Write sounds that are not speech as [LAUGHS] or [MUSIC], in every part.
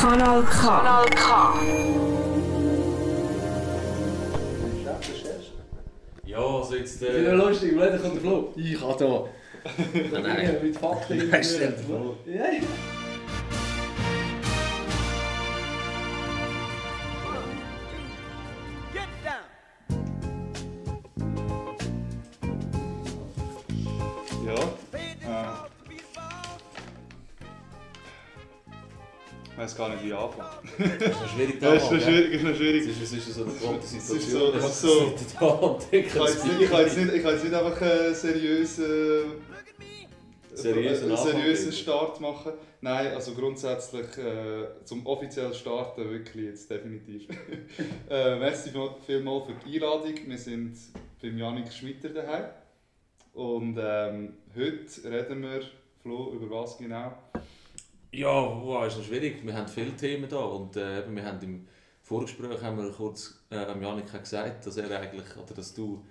Kanal K. Kanal K. Ja, also jetzt. Ich finde Äh, lustig, weil kommt der Flo. Ich habe da. [LAUGHS] nein, nein. Mit Fakten. Ja, ja. Ja. Gar nicht, wie anfangen. [LAUGHS] Das ist noch schwierig Ja, ist noch schwierig, ist noch Es schwierig. ist, es ist so eine gewohnte Es ist Situation. so- es ist so- da Ich kann jetzt nicht, ich kann jetzt nicht, ich kann jetzt nicht einfach einen seriösen, Seriösen einen Anfang seriösen geben. Start machen. Nein, also grundsätzlich äh, zum offiziellen Starten wirklich jetzt definitiv. [LAUGHS] äh, merci viel- vielmals für die Einladung. Wir sind beim Janik Schmitter daheim. Und ähm, heute reden wir, Flo, über was genau? Ja, wow, ist noch schwierig. Wir haben viele Themen da und äh, eben, wir haben im Vorgespräch haben wir kurz äh, am Janik gesagt, dass er eigentlich, oder dass du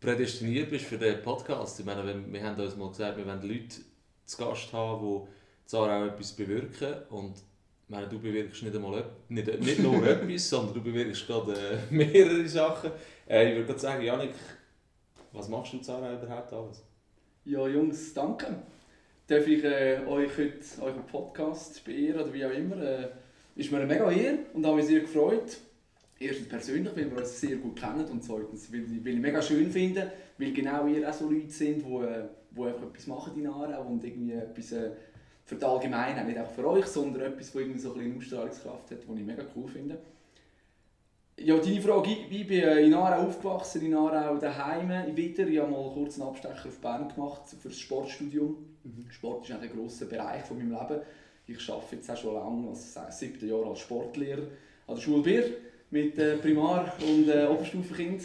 prädestiniert bist für den Podcast. Ich meine, wenn, wir haben uns mal gesagt, wir wollen Leute zu Gast haben, die zwar auch etwas bewirken und ich meine, du bewirkst nicht, einmal, nicht, nicht nur [LAUGHS] etwas, sondern du bewirkst gerade äh, [LAUGHS] mehrere Sachen. Äh, ich würde gerade sagen, Janik, was machst du Zara überhaupt alles? Ja, Jungs, danke. Darf ich äh, euch heute euren Podcast beehren oder wie auch immer? Äh, ist mir eine mega Ehre und habe mich sehr gefreut. Erstens persönlich, weil wir uns sehr gut kennen und zweitens, weil weil ich mega schön finde, weil genau ihr auch so Leute sind, die, äh, die einfach etwas machen in Aarau und irgendwie etwas äh, für die Allgemeinheit, nicht auch für euch, sondern etwas, das irgendwie so ein bisschen Ausstrahlungskraft hat, was ich mega cool finde. Ja, deine Frage, ich, ich bin äh, in Aarau aufgewachsen, in Aarau daheim wieder. Ich habe mal kurz einen Abstecher auf Bern gemacht für das Sportstudium. Sport ist ein grosser Bereich von meinem Leben. Ich arbeite jetzt auch schon lange, als siebten Jahr als Sportlehrer an der Schule Bier mit äh, Primar- und äh, Oberstufenkind,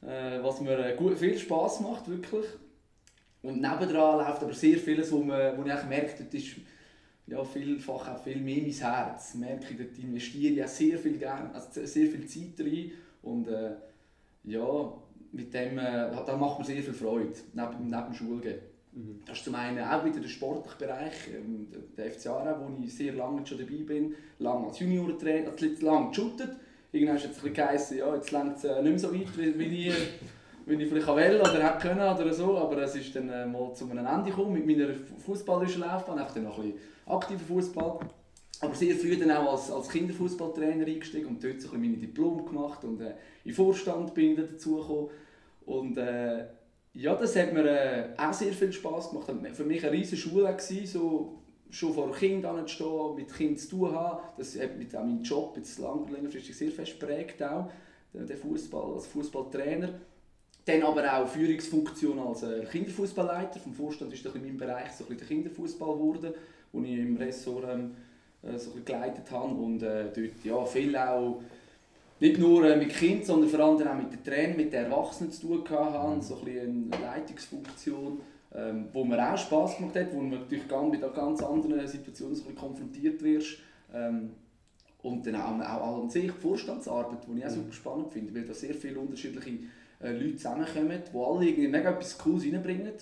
äh, was mir äh, gut, viel Spass macht, wirklich. Und nebendran läuft aber sehr vieles, wo, man, wo ich merke, dort ist ja, vielfach auch viel mehr mein Herz. Merke ich, dort investiere ich auch sehr viel, gern, also sehr viel Zeit rein und äh, ja, mit dem äh, da macht mir sehr viel Freude, neben, neben dem Schulgehen. Das ist zum einen auch wieder der sportliche Bereich, ähm, der FC Aarau, wo ich sehr lange schon dabei bin, lange als Juniorentrainer, also lange geshootet. Irgendwann hat es geheißen, ja, jetzt längt es äh, nicht mehr so weit, wie, wie ich, wie ich vielleicht will oder hätte können oder so, aber es ist dann äh, mal zu einem Ende gekommen mit meiner fußballerischen Laufbahn, einfach dann noch ein bisschen aktiver Fußball. Aber sehr früh dann auch als, als Kinderfußballtrainer eingestiegen und dort so ein bisschen meine Diplom gemacht und äh, in Vorstand bin ich dann dazugekommen. Und äh, ja, das hat mir äh, auch sehr viel Spass gemacht. Für mich eine riesige Schule gewesen, so schon vor Kindern zu stehen, mit Kindern zu tun haben. Das hat mit auch meinem Job jetzt lang, längerfristig sehr fest geprägt auch, der Fußball als Fußballtrainer. Dann aber auch Führungsfunktion als äh, Kinderfußballleiter. Vom Vorstand ist das in meinem Bereich so ein bisschen der Kinderfußball geworden, wo ich im Ressort ähm, äh, so ein bisschen geleitet habe und äh, dort ja, viel auch nicht nur äh, mit Kindern, sondern vor allem auch mit den Trainern, mit den Erwachsenen zu tun haben, so ein bisschen eine Leitungsfunktion, ähm, wo mir auch Spass gemacht hat, wo man natürlich ganz, mit ganz anderen Situationen so ein bisschen konfrontiert wirst. Ähm, und dann auch, auch an sich die Vorstandsarbeit, die ich auch super spannend finde, weil da sehr viele unterschiedliche äh, Leute zusammenkommen, die alle irgendwie mega etwas Cooles reinbringen.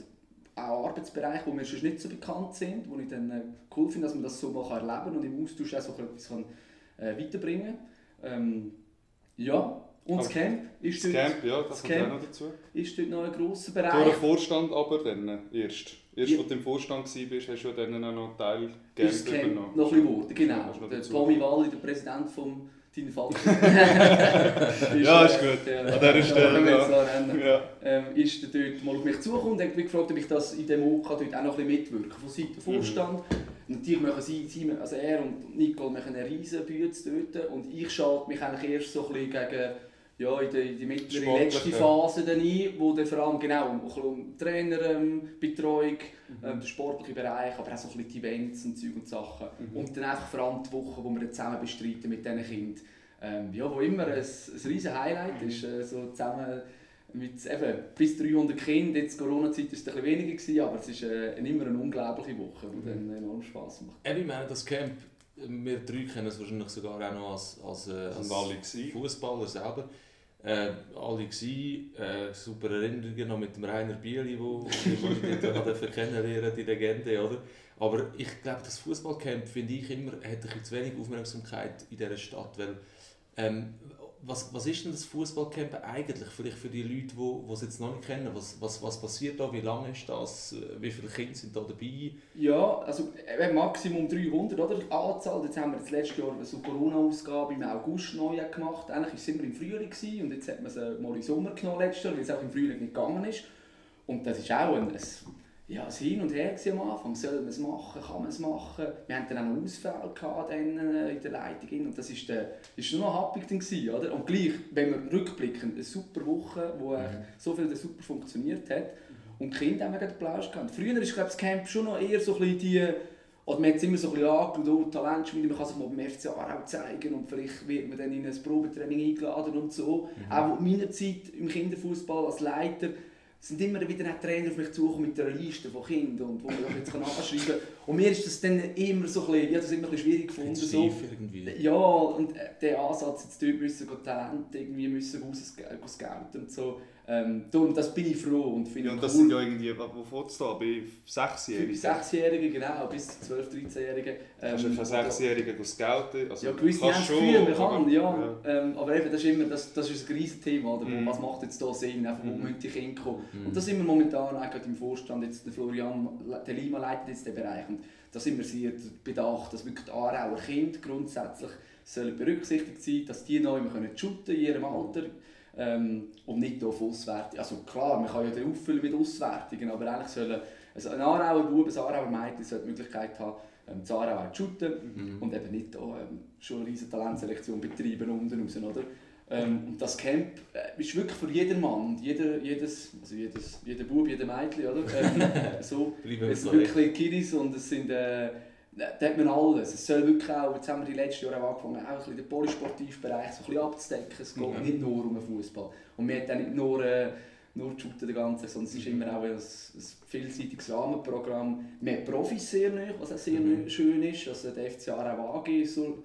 Auch Arbeitsbereiche, wo wir sonst nicht so bekannt sind, wo ich dann äh, cool finde, dass man das so mal kann erleben und im Austausch auch so etwas kann, äh, weiterbringen kann. Ähm, ja, und das Aber Camp ist Das dort, Camp, ja, das das kommt auch Camp. noch dazu. ist dort noch ein grosser Durch den Bereich. Vorstand aber dann erst. Erst, Ja. als du im Vorstand warst, hast du ja dann auch noch Teil Ist das Camp Camp übernommen. noch ein bisschen geworden, genau. Der Tommy. Walli, der Präsident vom Dein Vater. [LAUGHS] Ja, ist gut. Der, An dieser Stelle, ja. so. Ja. ähm, ist dort mal auf mich zugekommen und hat mich gefragt, ob ich das in dem OK dort auch noch ein bisschen mitwirken kann. Von Seiten Mhm. der Vorstand. Natürlich machen sie, sie, also er und Nicole machen eine riesen Bühne dort und ich schalte mich eigentlich erst so ein bisschen gegen ja, in die, in die mittlere Sportliche. letzte Phase dann ein, wo dann vor allem genau um, um Trainerbetreuung, Mhm. ähm, der sportliche Bereich, aber auch so ein bisschen die Events und Zeug und Sachen. Mhm. Und dann einfach vor allem die Wochen, wo wir dann zusammen bestreiten mit diesen Kindern. Ähm, ja, wo immer ein, ein riesen Highlight Mhm. ist, äh, so zusammen mit eben, bis 300 Kindern. Jetzt Corona-Zeit war es ein bisschen weniger, gewesen, aber es ist äh, immer eine unglaubliche Woche, die Mhm. dann enorm Spass macht. Eben, ich meine, das Camp, wir drei kennen es wahrscheinlich sogar auch noch als, als, äh, alle gewesen. Fußballer selber. Äh, alle gsi, äh, super Erinnerungen noch mit dem Rainer Bieli, wo, [LAUGHS] durfte kennenlernen, die Legende, oder? Aber ich glaube, das Fußballcamp finde ich immer, hat ein bisschen zu wenig Aufmerksamkeit in dieser Stadt, weil ähm, was, was ist denn das Fußballcamp eigentlich vielleicht für die Leute, die es jetzt noch nicht kennen? Was, was, was passiert da? Wie lange ist das? Wie viele Kinder sind da dabei? Ja, also eben Maximum 300, oder? Die Anzahl, jetzt haben wir das letzte Jahr so Corona-Ausgabe im August neu gemacht. Eigentlich war es immer im Frühling und jetzt hat man sie mal im Sommer genommen letztes Jahr, weil es auch im Frühling nicht gegangen ist. Und das ist auch ein, ein ja, es Hin und Her am Anfang. Soll man es machen? Kann man es machen? Wir hatten dann auch einen Ausfall gehabt äh, in der Leitung. Und das war der, ist nur noch happig gewesen, oder? Und gleich, wenn wir rückblicken, eine super Woche, wo mhm. so viel super funktioniert hat. Und die Kinder haben den Applaus gehabt. Früher ist glaube das Camp schon noch eher so ein die... Oder man hat es immer so ein bisschen angeschaut, oh, Talentschmiede, man kann sich mal beim FC Aarau zeigen und vielleicht wird man dann in ein Probetraining eingeladen und so. Mhm. Auch in meiner Zeit im Kinderfußball als Leiter sind immer wieder Trainer auf mich zugekommen mit einer Liste von Kindern und wo man das jetzt anschreiben kann. Und mir ist das dann immer so ein bisschen, ja, das immer ein bisschen schwierig gefunden. So. irgendwie. Ja, und äh, der Ansatz, jetzt dort müssen Talente irgendwie müssen rausgescouten und so. Ähm, darum, das bin ich froh und finde ja, und das cool. sind ja irgendwie, wo fährst du da, bei Sechsjährigen? Für Sechsjährige, genau, bis zu 12-, 13-Jährigen. Ähm, kannst du für Sechsjährige scouten? Also, ja, gewisse haben es Gefühl, man kann, ja. ja. Ähm, aber eben, das ist immer, das, das ist ein riesiges Thema, oder? Mm. was macht jetzt da Sinn, einfach, wo mm. müssen die Kinder kommen? Mm. Und da sind wir momentan eigentlich im Vorstand, jetzt der Florian, der Lima leitet jetzt den Bereich und da sind wir sehr bedacht, dass wirklich die Aarauer Kinder grundsätzlich sollen berücksichtigt sein, dass die neu shooten können in ihrem Alter ähm, und nicht auf Auswertung. Also klar, man kann ja den auffüllen mit Auswertungen, aber eigentlich sollen also ein Aarauer Bub, ein Aarauer Mädchen sollte die Möglichkeit haben, ähm, zu Aarau zu shooten mhm. und eben nicht auch, ähm, schon eine riesige Talentselektion betreiben unten raus, oder? Ähm, und das Camp äh, ist wirklich für jeden Mann, jeder, jedes, also jedes, jeder Bub, jeder Mädchen, oder? [LAUGHS] Ähm, so, es sind wirklich Kiddies und es sind äh, da hat man alles. Es soll wirklich auch, jetzt haben wir die letzten Jahre auch angefangen, auch ein den Polysportivbereich so ein bisschen abzudecken. Es geht mhm. nicht nur um den Fußball. Und wir haben dann nicht nur, äh, nur shooten den ganzen, sondern es ist immer auch ein, ein vielseitiges Rahmenprogramm. Wir haben Profis sehr neu, was auch sehr mhm. schön ist. Also der FC Aarau AG so,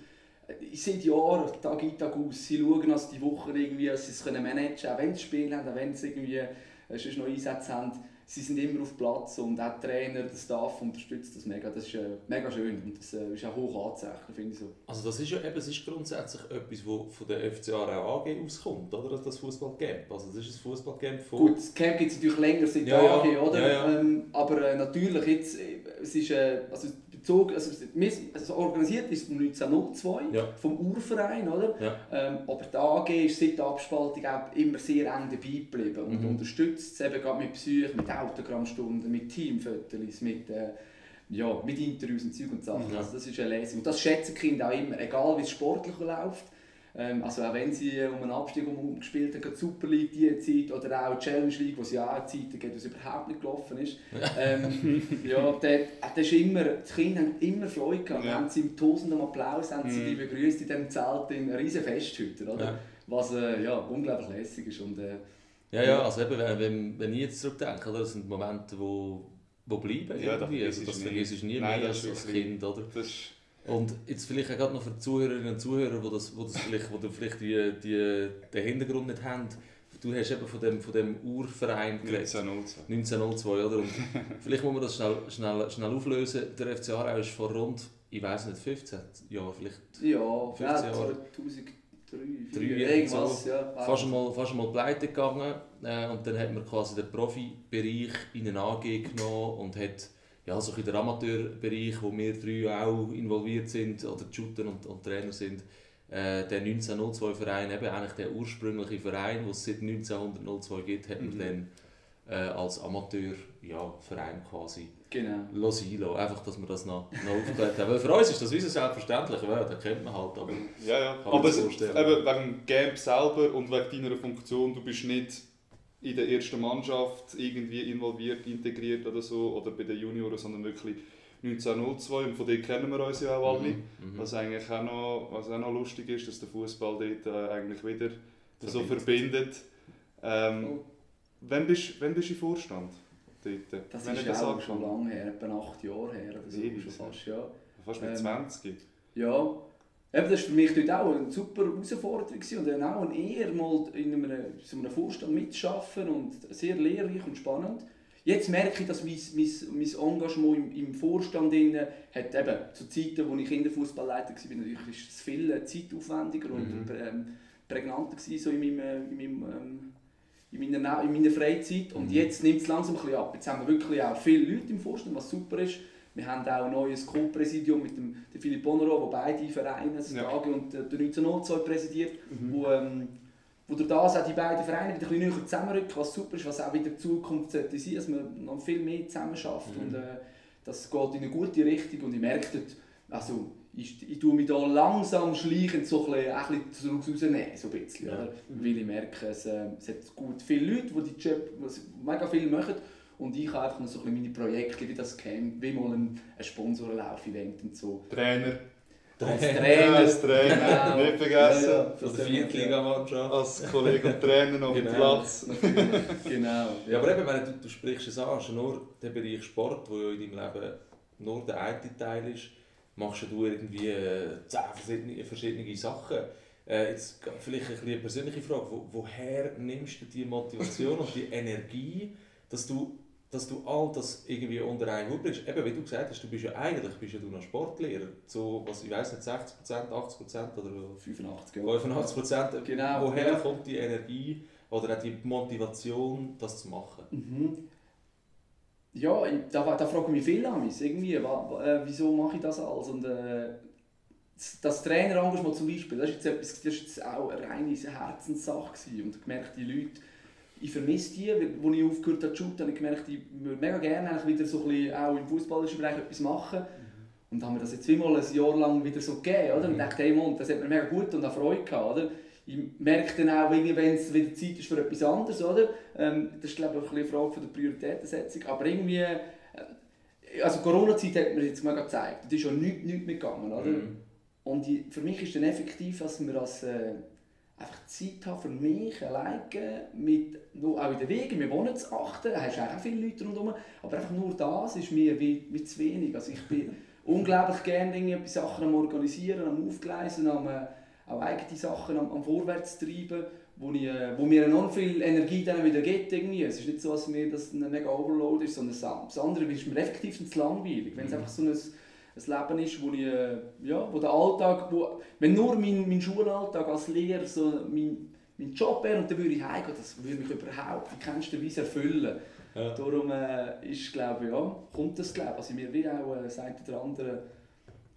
seit Jahren, Tag in Tag aus, sie schauen, dass die Woche irgendwie, dass sie es managen können, auch wenn sie spielen auch wenn sie irgendwie äh, noch Einsätze haben sie sind immer auf Platz und auch der Trainer, der Staff unterstützt das mega. Das ist äh, mega schön und das äh, ist auch hoch anzuzeichnen, finde ich so. Also das ist ja eben, es ist grundsätzlich etwas, was von der FC Aarau AG auskommt, oder? Das Fußballcamp. Also das ist ein Fußballcamp von... Gut, das Camp gibt es natürlich länger seit ja, der AG, oder? Ja, ja. Ähm, aber äh, natürlich jetzt, äh, es ist, äh, also bezogen, also, also organisiert ist es 1902 ja. vom Urverein, oder? Ja. Ähm, aber die AG ist seit der Abspaltung auch immer sehr eng dabei geblieben und mhm. unterstützt es eben gerade mit Psyche, mit Autogrammstunden, mit Teamfotos, mit, äh, ja, mit Interviews und Zeug und Sachen. Mhm. Also das ist eine Lesung. Und das schätzen die Kinder auch immer, egal wie es sportlich läuft. Ähm, also auch wenn sie um einen Abstieg gespielt haben, die Super League die Zeit oder auch die Challenge League, wo sie auch Zeiten gibt, wo es überhaupt nicht gelaufen ist. [LAUGHS] ähm, ja, der, der ist immer, die Kinder haben immer Freude gehabt. Ja. Haben sie im tausenden Applaus haben sie mhm. die begrüßt in diesem Zelt in riesen Festhütte, oder? Ja. Was äh, ja, unglaublich lässig ist. Und, äh, ja, ja, also eben, wenn, wenn ich jetzt zurückdenke, oder, das sind Momente, wo, wo bleiben ja, irgendwie. Also, das vergisst du nie Nein, mehr als, als Kind, oder? Und jetzt vielleicht auch gerade noch für die Zuhörerinnen und Zuhörer, die das, wo das vielleicht, wo vielleicht die, die, den Hintergrund nicht haben. Du hast eben von dem, von dem Urverein geredet. 1902. 1902, oder? Und vielleicht muss man das schnell, schnell, schnell auflösen. Der FC Aarau ist vor rund, ich weiß nicht, 15 Jahren vielleicht? Ja, 15 ja, 2003, 3, irgendwas, so. ja. Fast einmal, fast einmal pleite gegangen. Äh, und dann hat man quasi den Profibereich in eine AG genommen und hat ja, so in der Amateurbereich, wo wir drei auch involviert sind oder Shooter und, und Trainer sind, äh, der 1902-Verein, eben eigentlich der ursprüngliche Verein, den es seit 1902 gibt, hat man mhm. dann äh, als Amateurverein ja, quasi genau. sein Einfach, dass wir das noch, noch aufgeklärt haben. Weil für uns ist das wie selbstverständlich, ja, das kennt man halt, aber ja, ja. aber es, eben wegen dem Game selber und wegen deiner Funktion, du bist nicht in der ersten Mannschaft irgendwie involviert, integriert oder so, oder bei den Junioren, sondern wirklich 1902 und von denen kennen wir uns ja auch alle. Mhm, mhm. was eigentlich auch noch, was auch noch lustig ist, dass der Fußball dort äh, eigentlich wieder verbindet. so verbindet. Ähm, oh. wann, bist, wann bist du im Vorstand? Dort? Das wenn ist das auch schon lange her, etwa acht Jahre her oder so. Schon fast, ja. Fast mit ähm, 20? Ja, Eben, das war für mich dort auch eine super Herausforderung gewesen und dann auch eine Ehre, mal in einem, so einem Vorstand mitzuarbeiten und sehr lehrreich und spannend. Jetzt merke ich, dass mein, mein, mein Engagement im, im Vorstand drin hat eben zu Zeiten, als ich Kinderfußballleiter war, natürlich ist es viel zeitaufwendiger und Mhm. ähm, prägnanter gewesen, so in, meinem, äh, in, meinem, ähm, in, meiner, in meiner Freizeit. Und Mhm. jetzt nimmt es langsam ein bisschen ab. Jetzt haben wir wirklich auch viele Leute im Vorstand, was super ist. Wir haben auch ein neues Co-Präsidium mit dem der Philipp Bonero, der beide Vereine, das Ja. Und der 1902 präsidiert, Mhm. wo, ähm, wo durch das auch die beiden Vereine wieder ein bisschen näher zusammenrücken, was super ist, was auch wieder die Zukunft sollte sein, dass man noch viel mehr zusammen schafft Mhm. und äh, das geht in eine gute Richtung und ich merke dort, also ich, ich tue mich da langsam schleichend so ein bisschen, ein bisschen rausnehmen, so ein bisschen, Ja. oder? weil ich merke, es, äh, es hat gut viele Leute, die die Job mega viel machen und ich habe einfach noch so ein bisschen meine Projekte, wie das Camp, wie mal ein, ein Sponsorenlauf-Event und so. Trainer. Als Ja, als Trainer. Genau. Nicht vergessen. Ja, ja, der Viertligamannschaft. Als Kollege und Trainer auf dem Genau. Platz. Natürlich, genau. Ja, aber eben, wenn du, du sprichst es an, ist nur der Bereich Sport, wo ja in deinem Leben nur der eine Teil ist, machst du irgendwie äh, zehn verschiedene, verschiedene Sachen. Äh, jetzt vielleicht ein eine persönliche Frage, wo, woher nimmst du die Motivation und die Energie, dass du, dass du all das irgendwie unter einen Hut bringst? Eben, wie du gesagt hast, du bist ja eigentlich bist ja du noch Sportlehrer, so, was ich weiß nicht, 60%, 80% oder 85 Jahre. 85%. Genau. Woher Ja. kommt die Energie oder auch die Motivation, das zu machen? Mhm. Ja, ich, da, da frage ich mich viel an mich, irgendwie, wa, äh, wieso mache ich das alles? Und, äh, das- Trainerengagement zum Beispiel, das ist jetzt, etwas, das ist jetzt auch eine reine Herzenssache gewesen. und gemerkt, die Leute, ich vermisse die, als ich aufgehört habe zu shooten, habe ich gemerkt, ich würde mega gerne wieder so ein bisschen auch im fußballischen Bereich etwas machen. Und haben mir das jetzt zweimal ein Jahr lang wieder so gegeben, oder? Und ich dachte, hey Mann, das hat mir mega gut und auch Freude gehabt, oder? Ich merke dann auch, wenn es wieder Zeit ist für etwas anderes, oder? Ähm, das ist, glaube ich, auch ein bisschen eine Frage der Prioritätensetzung. Aber irgendwie, äh, also Corona-Zeit hat mir jetzt mega gezeigt, da ist ja nichts, nichts mehr gegangen, oder? Mhm. Und ich, für mich ist dann effektiv, dass wir als, äh, einfach Zeit haben für mich alleine, mit, nur auch in den Wegen, wir wohnen zu achten, da hast du auch viele Leute rundherum, aber einfach nur das ist mir wie, wie zu wenig. Also ich bin [LAUGHS] unglaublich gerne irgendwie etwas Sachen am Organisieren, am Aufgleisen, am, äh, auch eigene Sachen am, am Vorwärts treiben, wo, ich, äh, wo mir enorm viel Energie dann wieder gibt. Irgendwie. Es ist nicht so, dass mir das ein mega Overload ist, sondern das das andere ist mir effektiv zu langweilig. Wenn es Mhm. einfach so ein, ein Leben ist, wo, ich, äh, ja, wo der Alltag, wo, wenn nur mein, mein Schulalltag als Lehrer so mein, mein Job wäre und dann würde ich heimgehen, das würde mich überhaupt in keinster Weise erfüllen. Ja. Darum äh, ist, glaube ich, ja, kommt das, glaube ich. Also mir wie auch äh, sagt der andere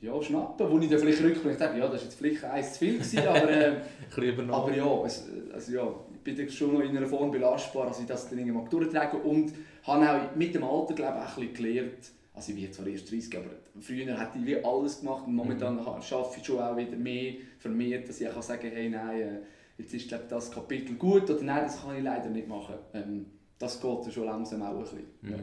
ja, schnappen, wo ich dann vielleicht rückblickend denke, ja, das war jetzt vielleicht eins zu viel, gewesen, aber, äh, [LAUGHS] aber ja, es, also ja, ich bin schon noch in einer Form belastbar, dass ich das dann irgendwann durchtrage und habe auch mit dem Alter, glaube ich, auch ein bisschen gelernt, also ich bin zwar erst 30, aber früher hätte ich wie alles gemacht und momentan Mhm. arbeite ich schon auch wieder mehr vermehrt, dass ich auch sagen kann, hey, nein, äh, jetzt ist glaube ich, das Kapitel gut oder nein, das kann ich leider nicht machen. Ähm, das geht schon langsam auch ein bisschen. Mhm. Ja.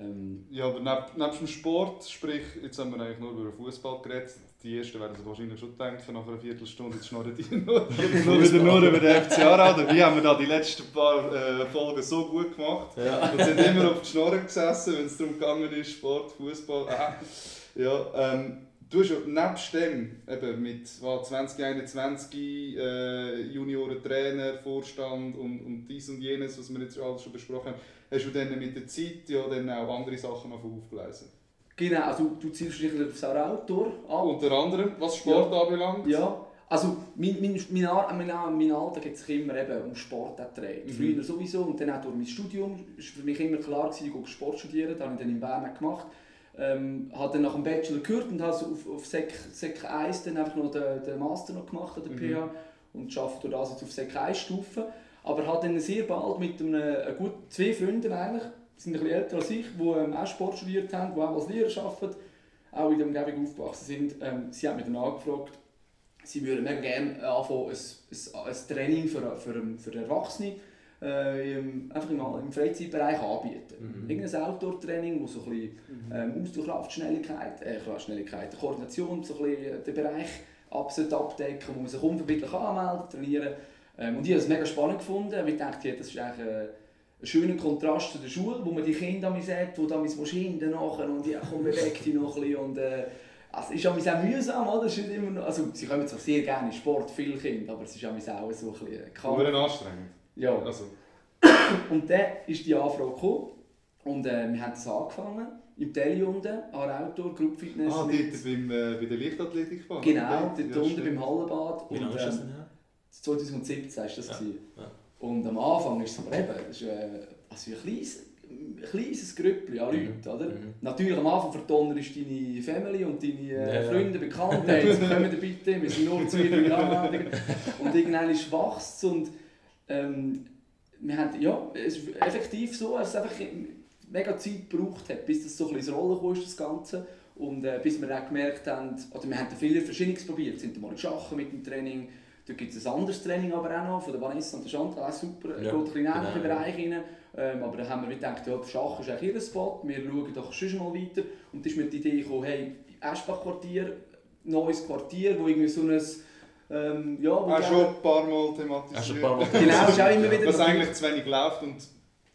Ähm, Ja, aber neb, nebst dem Sport, sprich, jetzt haben wir eigentlich nur über Fußball geredet. Die ersten werden sich wahrscheinlich schon denken, nach einer Viertelstunde, jetzt schnurren die [LAUGHS] nur, nur wieder nur über den FC Aarau. Wie haben wir da die letzten paar äh, Folgen so gut gemacht? Ja. Und sind immer auf die Schnorren gesessen, wenn es darum gegangen ist, Sport, Fußball. Äh. Ja, ähm, du hast ja nebst dem, eben mit was, 2021 äh, Junioren, Trainer, Vorstand und, und dies und jenes, was wir jetzt alles schon besprochen haben, hast du dann mit der Zeit ja dann auch andere Sachen noch aufgelesen. Genau, also du zielst dich auf das Autor ab. Unter anderem, was Sport anbelangt. Ja, also mein, mein, mein, mein, mein Alltag hat sich immer eben um Sport gedreht. Mhm. Früher sowieso und dann auch durch mein Studium war für mich immer klar, gewesen, ich gehe Sport studieren. Das habe ich dann in Bern gemacht. Ähm, habe dann nach dem Bachelor gehört und habe so auf, auf Sek, Sek 1 dann einfach noch den, den Master noch gemacht an der Mhm. PH und arbeite durch das jetzt auf Sek 1 Stufe. Aber habe dann sehr bald mit einem, äh, gut, zwei Freunden eigentlich, sind ein bisschen älter als ich, die ähm, auch Sport studiert haben, die auch als Lehrer arbeiten, auch in der Umgebung aufgewachsen sind. Ähm, sie haben mich dann angefragt, sie würden mega gerne anfangen, ein, ein, ein Training für, für, für Erwachsene äh, im, einfach im, im Freizeitbereich anbieten. Mhm. Irgendein Outdoor-Training, wo so ein bisschen ähm, Ausdauerkraft, Schnelligkeit, äh, Schnelligkeit, Koordination, so ein bisschen den Bereich ab, sollte abdecken, wo man sich unverbindlich anmelden, trainieren. Ähm, und ich habe es mega spannend gefunden, weil ich dachte, ja, das ist eigentlich äh, ein schöner Kontrast zu der Schule, wo man die Kinder sagt, die da mit Maschinen nachher und ja, komm, beweg dich noch ein bisschen und äh, Also, es ist auch sehr mühsam, oder? Ist immer noch, also, sie kommen zwar sehr gerne in Sport, viele Kinder, aber es ist auch auch so ein bisschen Kampf. Nur anstrengend. Ja. Also, [COUGHS] Und dann ist die Anfrage gekommen und äh, wir haben das angefangen im Tele unten, an der Outdoor Group Fitness. ah, mit- dort beim, äh, bei der Leichtathletikbahn. Genau, dort Ja, unten stimmt. beim Hallenbad. Wie lange und, ist das ähm, denn her? 2017 war das. Ja. Und am Anfang ist es aber eben, das ist, äh, also ein kleines, ein kleines Grüppchen an Leuten, oder? Mhm. Natürlich am Anfang verdonnerst du deine Family und deine äh. Freunde, Bekannte, [LAUGHS] jetzt kommen wir bitte, wir sind nur zwei, drei. Und irgendwann ist wächst und ähm, wir haben, ja, es ist effektiv so, dass es einfach mega Zeit gebraucht hat, bis das so ein bisschen ins Rollen kam, ist, das Ganze. Und äh, bis wir dann gemerkt haben, oder wir haben viele Verschiedenes probiert, sind mal geschachen mit dem Training, da gibt es ein anderes Training aber auch noch, von der Vanessa und der Chantal, auch super, Ja, geht ein bisschen in den ähnlichen genau. Bereich rein. Ähm, aber dann haben wir gedacht, ja, Schach ist eigentlich ihr Spot, wir schauen doch schon mal weiter. Und dann ist mir die Idee gekommen, hey, Eschbach-Quartier, neues Quartier, wo irgendwie so ein, ähm, ja, wo Auch schon ein paar Mal thematisiert. Paar Mal Genau, ist auch immer wieder... Was eigentlich zu wenig läuft und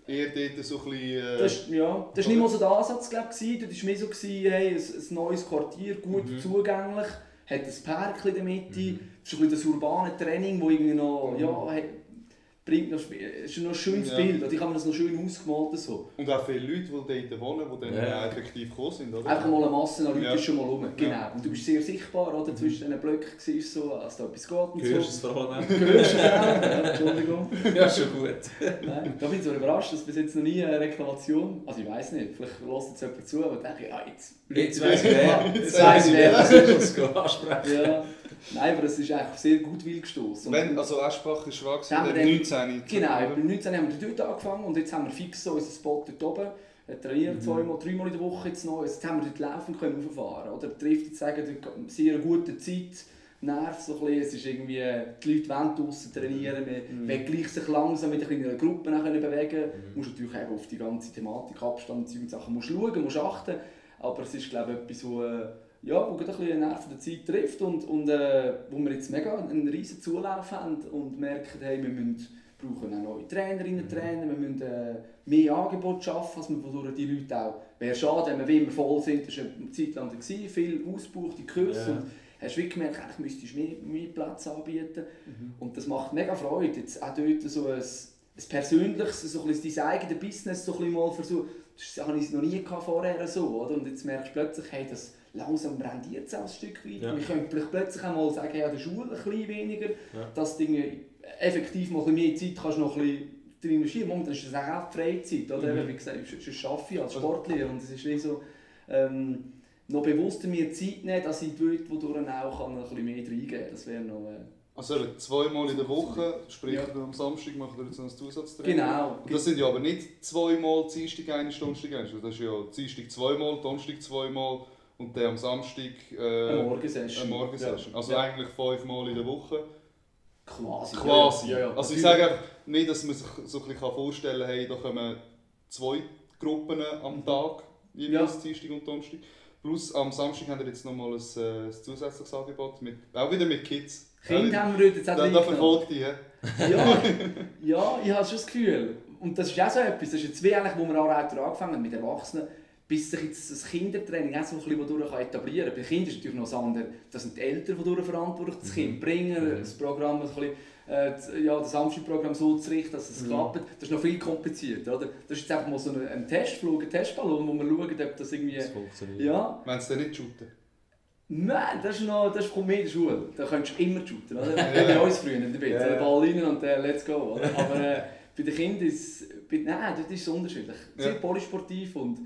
eher dort so ein bisschen... Äh, Das, ist- ja, das war nicht mal so der Ansatz, glaube ich. Das war mehr so, gewesen, hey, ein, ein neues Quartier, gut Mhm. zugänglich, hat ein Park in der Mitte, Mhm. das ist ein das urbane Training, das irgendwie noch, ja, bringt noch, es ist noch ein schönes Ja. Bild, oder ich habe mir das noch schön ausgemalt. So. und auch viele Leute, die dort wohnen, die dann Ja. effektiv gekommen sind, oder? Einfach mal eine Masse an Leuten Ja. ist schon mal rum. Genau. Ja. Und du bist sehr sichtbar, oder? Zwischen diesen Blöcken siehst du so, als da etwas geht und Hörst du so. es vor allem Hörst du es auch? Ja, Entschuldigung. auch? [LAUGHS] Ja, schon gut. Nein, da bin ich so überrascht, dass bis jetzt noch nie eine Reklamation, also ich weiß nicht, vielleicht lässt jetzt jemand zu und denkt, ja jetzt, Jetzt weiss ich wer. Jetzt weiss ich wer. Das ist das ansprechen. Ja, nein, aber es ist eigentlich sehr gut gestoßen. Wenn, also Eschbach ist schwach dann- 19. Genau, oder? beim 19 haben wir dort angefangen und jetzt haben wir fix so unseren Spot dort oben. Wir trainieren Mhm. zweimal, dreimal in der Woche jetzt noch. Jetzt haben wir dort laufen können rauffahren. Oder trifft jetzt sagen, sehr gute Zeit. Nerv so ein bisschen. Es ist irgendwie, die Leute wollen draussen trainieren, man Mhm. will gleich sich langsam mit in einer Gruppe bewegen. Mhm. Du musst natürlich eben auf die ganze Thematik, Abstand, und Sachen musst schauen, musst achten. Aber es ist glaube ich etwas, wo, äh, ja, wo gerade ein bisschen Nerv der Zeit trifft und, und äh, wo wir jetzt mega einen riesen Zulauf haben und merken, hey, wir müssen, brauchen auch neue Trainerinnen und Trainer, wir müssen äh, mehr Angebot schaffen, als wir wodurch die Leute auch... Wäre schade, wenn wir immer voll sind, das war eine Zeit lang, gewesen, viel ausgebuchte Kurse Ja. und hast wirklich gemerkt, eigentlich müsstest du mehr, mehr Platz anbieten. Mhm. Und das macht mega Freude, jetzt auch dort so ein, ein persönliches, so ein bisschen dein eigenes Business so ein bisschen mal versuchen. Das habe ich noch nie vorher so, oder? Und jetzt merkst du plötzlich, hey, das langsam rendiert es auch ein Stück weit. Ja. Wir können plötzlich auch mal sagen, hey, an der Schule ein bisschen weniger, Ja. dass du irgendwie effektiv mal ein bisschen mehr Zeit kannst noch ein bisschen drin investieren. Momentan ist das auch die Freizeit, oder? Mhm. Wie gesagt, ich ich arbeite als Sportlehrer und es ist wie so, ähm, noch bewusster mir Zeit nehmen, dass ich dort, wodurch auch kann, noch ein bisschen mehr reingeben kann. Das wäre noch... Äh, Also zweimal in der Woche, sprich Ja. am Samstag macht ihr jetzt noch ein Zusatztraining. genau. Und das sind ja aber nicht zweimal Dienstag eine, Donnerstag eine. Das ist ja Dienstag zweimal, Donnerstag zweimal und dann am Samstag äh, Eine Morgensession. eine Morgensession. Also Ja. eigentlich fünfmal in der Woche. Quasi. Quasi. Ja, ja, also ich sage einfach nicht, dass man sich so ein bisschen vorstellen kann, hey, da kommen zwei Gruppen am Tag, jeweils Dienstag und Donnerstag. Plus am Samstag haben wir jetzt nochmal ein, äh, ein zusätzliches Angebot, mit, auch wieder mit Kids. Kinder haben wir heute jetzt auch da, da verfolgt die, ja, [LAUGHS] ja, ich habe schon das Gefühl. Und das ist auch so etwas, das ist jetzt wie eigentlich, wo wir auch angefangen haben mit Erwachsenen, bis sich jetzt das Kindertraining auch so ein bisschen kann etablieren kann. Bei Kindern ist natürlich noch das andere, das sind die Eltern, die durch verantwortlich das Kind bringen, das Programm, das, ein bisschen, äh, das- ja, das Samstagprogramm so zu richten, dass es Mhm. klappt. Das ist noch viel komplizierter. Oder? Das ist jetzt einfach mal so ein, ein Testflug, ein Testballon, wo wir schauen, ob das irgendwie... Das funktioniert. Ja, Wenn sie dann nicht shooten. Nein, das ist, noch, das kommt mehr in der Schule. Da könntest du immer shooten, oder? Ja. [LAUGHS] Bei uns früher in der Bit. Ja. Den Ball rein und äh, let's go, oder? Aber äh, bei den Kindern ist bei, nein, dort ist es unterschiedlich. Sehr Ja. polysportiv und,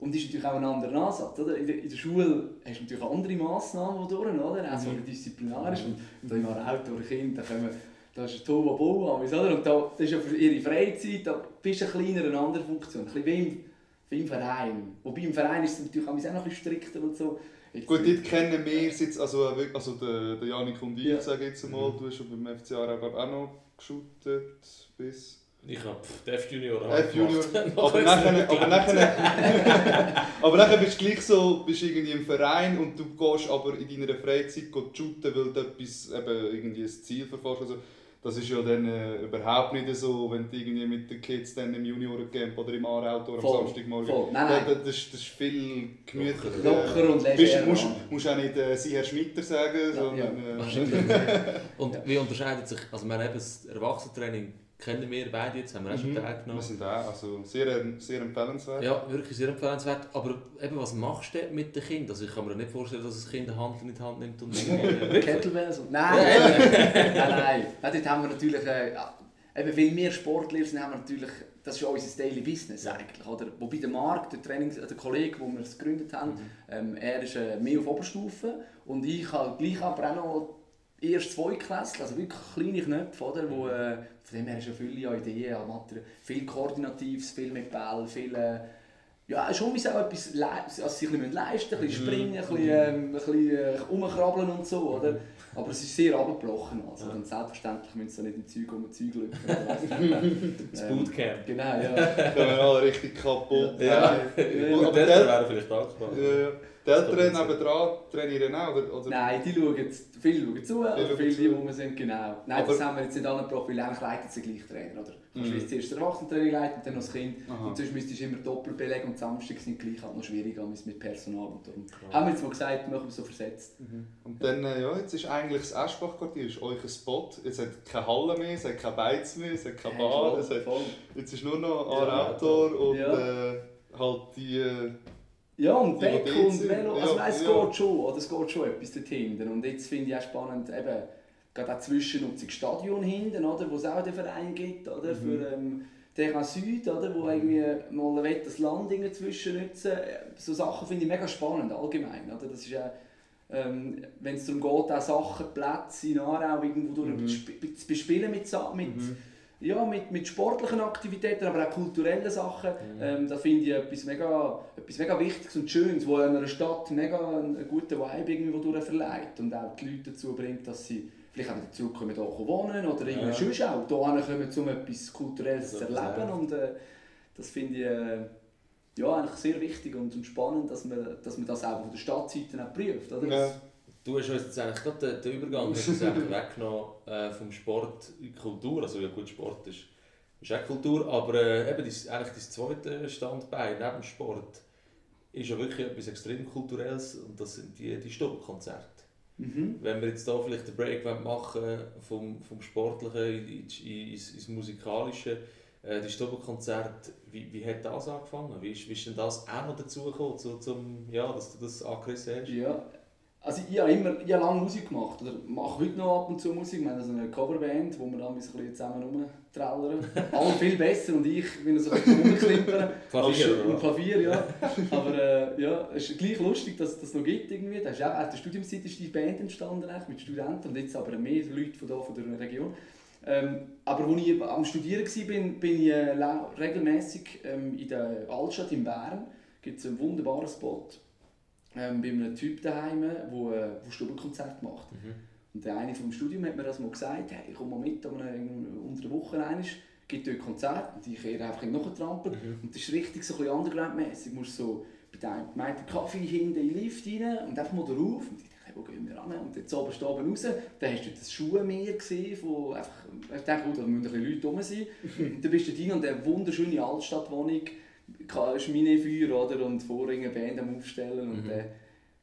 und ist natürlich auch ein anderer Ansatz, oder? In der, in der Schule hast du natürlich andere Massnahmen, die durch, oder? Auch so Mhm. disziplinarisch. Und, und da im Auto Kind, da kommen da ist ein Toba Boa, oder? Und da, das ist ja für ihre Freizeit, da bist du ein kleiner, eine andere Funktion. Ein bisschen wie im, wie im Verein. Wobei im Verein ist es natürlich auch noch ein bisschen strikter und so. Jetzt- Gut, dort kennen wir es jetzt, also, äh, wirklich- also der, der Janik und ich, Ja. sage ich jetzt mal, du hast schon beim FCA auch noch geshootet bis... Ich habe F Junior F Junior, [LAUGHS] aber nachher, aber nachher, [LAUGHS] aber nachher bist du gleich so, bist irgendwie im Verein und du gehst aber in deiner Freizeit go shooten, weil du etwas, eben irgendwie ein Ziel verfolgst. Also, das ist ja dann äh, überhaupt nicht so, wenn du irgendwie mit den Kids dann im Juniorencamp oder im A-Auto am Samstagmorgen... voll. Nein, nein. da- Das, ist- das ist viel gemütlicher. Locker und Du leger, musst, ja. musst auch nicht äh, «Sie Herr Schmitter» sagen, sondern... Äh, [LAUGHS] Und Ja. wie unterscheidet sich, also wir haben eben das Erwachsenentraining kennen wir beide jetzt, haben wir auch schon Mhm. teilgenommen. Wir sind auch also sehr, sehr empfehlenswert. Ja, wirklich sehr empfehlenswert. Aber eben, was machst du denn mit den Kindern? Also ich kann mir nicht vorstellen, dass ein Kind eine Hand in die Hand nimmt und [LAUGHS] irgendwie... Kettlebells und... Nein, [LAUGHS] nein, nein, nein. Dort haben wir natürlich... Äh, eben, weil wir Sportler sind, haben wir natürlich... Das ist ja unser Daily Business eigentlich, oder? Wobei der Marc, der, Trainings, der Kollege, wo wir es gegründet haben, ähm, er ist äh, mehr auf Oberstufe und ich habe gleich aber auch noch erst zwei Klässler, also wirklich kleine Knöpfe, oder? Wo, äh, von dem her ist ja viele Ideen, ja, Mathe, viel Koordinatives, viel mit Ball, viel... Äh, ja, schon muss auch etwas le also sie ein bisschen leisten, ein bisschen springen, ein bisschen, ähm, ein bisschen äh, rumkrabbeln und so, oder? Aber es ist sehr abgebrochen. Also. Und selbstverständlich müssen sie nicht im Zeug um Zeug lüpfen. [LAUGHS] Das Bootcamp. Genau, ja. [LAUGHS] Da wir alle richtig kaputt. Ja, Ja. und die Eltern wären vielleicht angespannt. Ja, ja. Die Eltern nebendran trainieren auch, oder? oder? Nein, die schauen, viele schauen zu, Viele viele, zu. die rum sind, genau. Nein, das Aber- haben wir jetzt nicht angebracht, weil eigentlich leitet sie gleich Trainer, oder? Du kannst Mhm. jetzt zuerst das Erwachsenentraining leiten und dann noch das Kind. Aha. Und sonst müsstest du immer doppelt belegen und Samstag sind gleich halt noch schwieriger mit Personal. Und darum haben wir jetzt mal gesagt, machen wir so versetzt. Und dann, äh, ja, jetzt ist eigentlich das Eschbach-Quartier ist euer Spot. Es hat keine Halle mehr, es hat keine Beiz mehr, es hat keine Bar. voll, Es hat, voll. jetzt ist nur noch Ja, Ar-Outdoor und Ja. äh, halt die... Äh, Ja, und Die Beck Ideen und Velo, ja, also weiss, es ja. geht schon, oder es geht schon etwas dort hinten. Und jetzt finde ich auch spannend, eben, gerade auch Zwischennutzung Stadion hinten, oder, wo es auch den Verein gibt, oder, Mhm. für ähm, TH Süd, oder, wo irgendwie mal will, das Land irgendwie zwischennutzen So Sachen finde ich mega spannend, allgemein. Oder? Das ist ja, ähm, wenn es darum geht, auch Sachen, Plätze in Aarau irgendwo Mhm. zu sp- zu bespielen mit, mit, Mhm. Ja, mit, mit sportlichen Aktivitäten, aber auch kulturellen Sachen. Ähm, da finde ich etwas mega, etwas mega Wichtiges und Schönes, wo einer Stadt mega einen, einen guten Vibe irgendwo durch verleiht und auch die Leute dazu bringt, dass sie vielleicht auch dazu kommen, hier zu wohnen oder irgendwie Ja. sonst auch hierher kommen, um etwas Kulturelles zu erleben. Und äh, das finde ich äh, ja, eigentlich sehr wichtig und, und spannend, dass man, dass man das auch von der Stadtseite auch prüft. Oder? Ja. Du hast uns jetzt eigentlich gerade den, den Übergang [LAUGHS] hast uns eigentlich weggenommen äh, vom Sport in Kultur. Also ja gut, Sport ist, ist auch Kultur, aber äh, eben das, eigentlich das zweite Standbein neben Sport ist ja wirklich etwas extrem Kulturelles und das sind die, die Stubbenkonzerte. Mhm. Wenn wir jetzt da vielleicht den Break machen vom, vom Sportlichen ins, ins, ins Musikalische, äh, die Stubbenkonzerte, wie, wie hat das angefangen? Wie ist, wie ist denn das auch noch dazugekommen, zu, zum, ja, dass du das angerissen hast? Ja. Also ich habe immer ich habe lange Musik gemacht, oder mache heute noch ab und zu Musik. Wir haben so eine Coverband, wo wir dann ein bisschen zusammen rumtrellern. [LAUGHS] Alle viel besser und ich bin so ein bisschen rumklimpern. Klavier, Und oder? Klavier, ja. Aber äh, ja, es ist gleich lustig, dass es das noch gibt irgendwie. Da ist auch, aus der Studiumszeit ist die Band entstanden, mit Studenten und jetzt aber mehr Leute von, da, von der Region. Ähm, aber als ich am Studieren war, bin, bin ich äh, regelmäßig ähm, in der Altstadt in Bern. gibt es einen wunderbaren Spot ähm, bei einem Typ daheim, der äh, wo Stubenkonzert macht. Mhm. Und der eine vom Studium hat mir das mal gesagt, hey, komm mal mit, um eine, unter der Woche rein gibt dort Konzert und ich kehre einfach nachtrampeln. Mhm. Und das ist richtig so ein bisschen underground-mässig. Du musst so bei dem gemeinten Kaffee hinten in den Lift rein und einfach mal drauf. Und ich dachte, wo gehen wir ran? Und jetzt oben wir raus. Dann hast du das Schuhmeer gesehen, von einfach, ich dachte, gut, da müssen ein bisschen Leute rum sein. [LAUGHS] und dann bist du drin und eine wunderschöne Altstadtwohnung, Schminefeuer, oder? Und vorhin eine Band am Aufstellen. Und, Mhm. äh,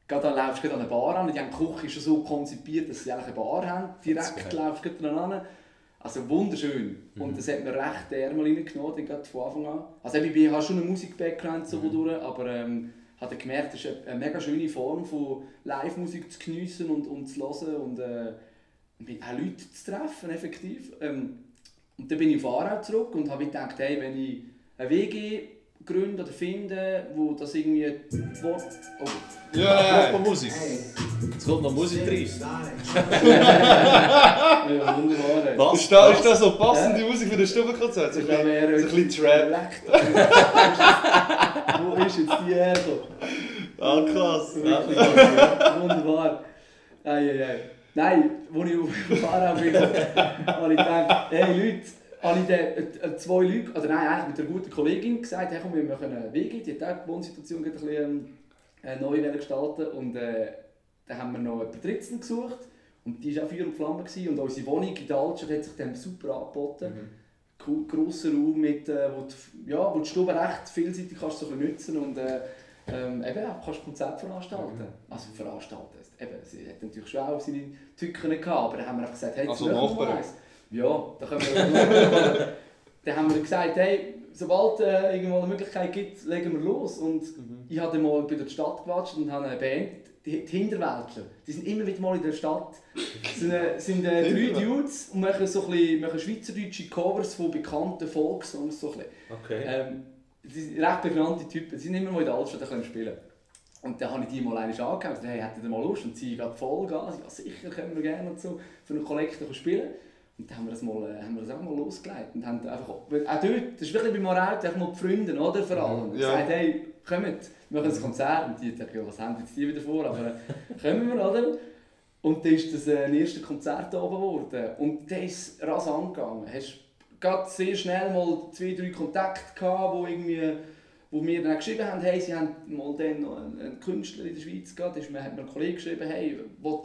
Gerade dann laufst du an eine Bar an. Die haben die Küche schon so konzipiert, dass sie eigentlich eine Bar haben. Direkt geil. laufst du dran an. Also wunderschön. Mhm. Und das hat mir recht den Ärmel reingenommen, gerade von Anfang an. Also ich habe schon einen Musik-Background so Mhm. durch, aber ähm, habe gemerkt, das ist eine, eine mega schöne Form von Live-Musik zu geniessen und, und zu hören und äh, mit auch Leute zu treffen, effektiv. Ähm, und dann bin ich auf Aarau zurück und habe gedacht, hey, wenn ich eine WG gründe oder finde, wo das irgendwie... Wo, oh. Ja, Apropos Musik. Jetzt kommt noch Musik rein. [LAUGHS] Ja, wunderbar. ey. Was? Ist da, ist da so passende Musik für das Stubenkonzert? So ein Das bisschen, so ein bisschen Trap. [LAUGHS] Wo ist jetzt die hergekommen? Ah, krass. Wirklich, ja. Wunderbar. Ei, ei, ei. Nein, als ich auf Aarau bin, [LAUGHS] habe ich gedacht, hey Leute, habe ich den, äh, zwei Leute, oder nein, eigentlich mit einer guten Kollegin gesagt, hey, komm, wir machen eine WG, die hat auch die Wohnsituation ein bisschen ähm, äh, neu gestalten und äh, dann haben wir noch einen Dritzen gesucht Und die war auch Feuer und Flamme. Gewesen. Und unsere Wohnung in der Altstadt hat sich dann super angeboten. Mhm. Grosser Raum, mit, äh, wo, die, ja, wo die Stube recht vielseitig kannst du so nutzen und äh, ähm, eben, kannst Konzerte veranstalten. Mhm. Also veranstalten. Eben, sie hat natürlich schon auch seine Tücken gehabt, aber dann haben wir einfach gesagt, hey, jetzt Also machen wir eins. Ja, da können wir Dann haben wir gesagt, hey, sobald äh, irgendwo eine Möglichkeit gibt, legen wir los. Und Mhm. ich habe mal bei der Stadt gewatscht und habe eine Band, die, die Hinterwäldler, die sind immer wieder mal in der Stadt. Das sind, äh, [LAUGHS] sind äh, drei? Dudes und machen, so ein bisschen, machen schweizerdeutsche Covers von bekannten Volkssongs. So ein bisschen. Okay. Ähm, die sind recht bekannte Typen, die sind immer mal in der Altstadt können spielen. Und dann habe ich die mal einmal angehauen und gesagt, hey, hättet ihr mal Lust? Und sie geht voll Gas. Ja, sicher, können wir gerne und so für einen Kollektor spielen. Und dann haben wir das, mal, äh, haben wir das auch mal losgelegt. Und haben einfach, auch dort, das ist wirklich bei Moraut, einfach mal die Freunde, oder? Vor allem. Und Ja. gesagt, hey, kommt, wir machen ein Konzert. Und die dachten, ja, was haben jetzt die wieder vor? Aber äh, [LAUGHS] kommen wir, oder? Und dann ist das äh, ein erstes Konzert da oben geworden. Und der ist rasant gegangen. Hast gerade sehr schnell mal zwei, drei Kontakte gehabt, wo irgendwie wo mir dann geschrieben haben, hey, sie haben mal dann noch einen, Künstler in der Schweiz gehabt, ist mir- hat mir ein Kollege geschrieben, hey,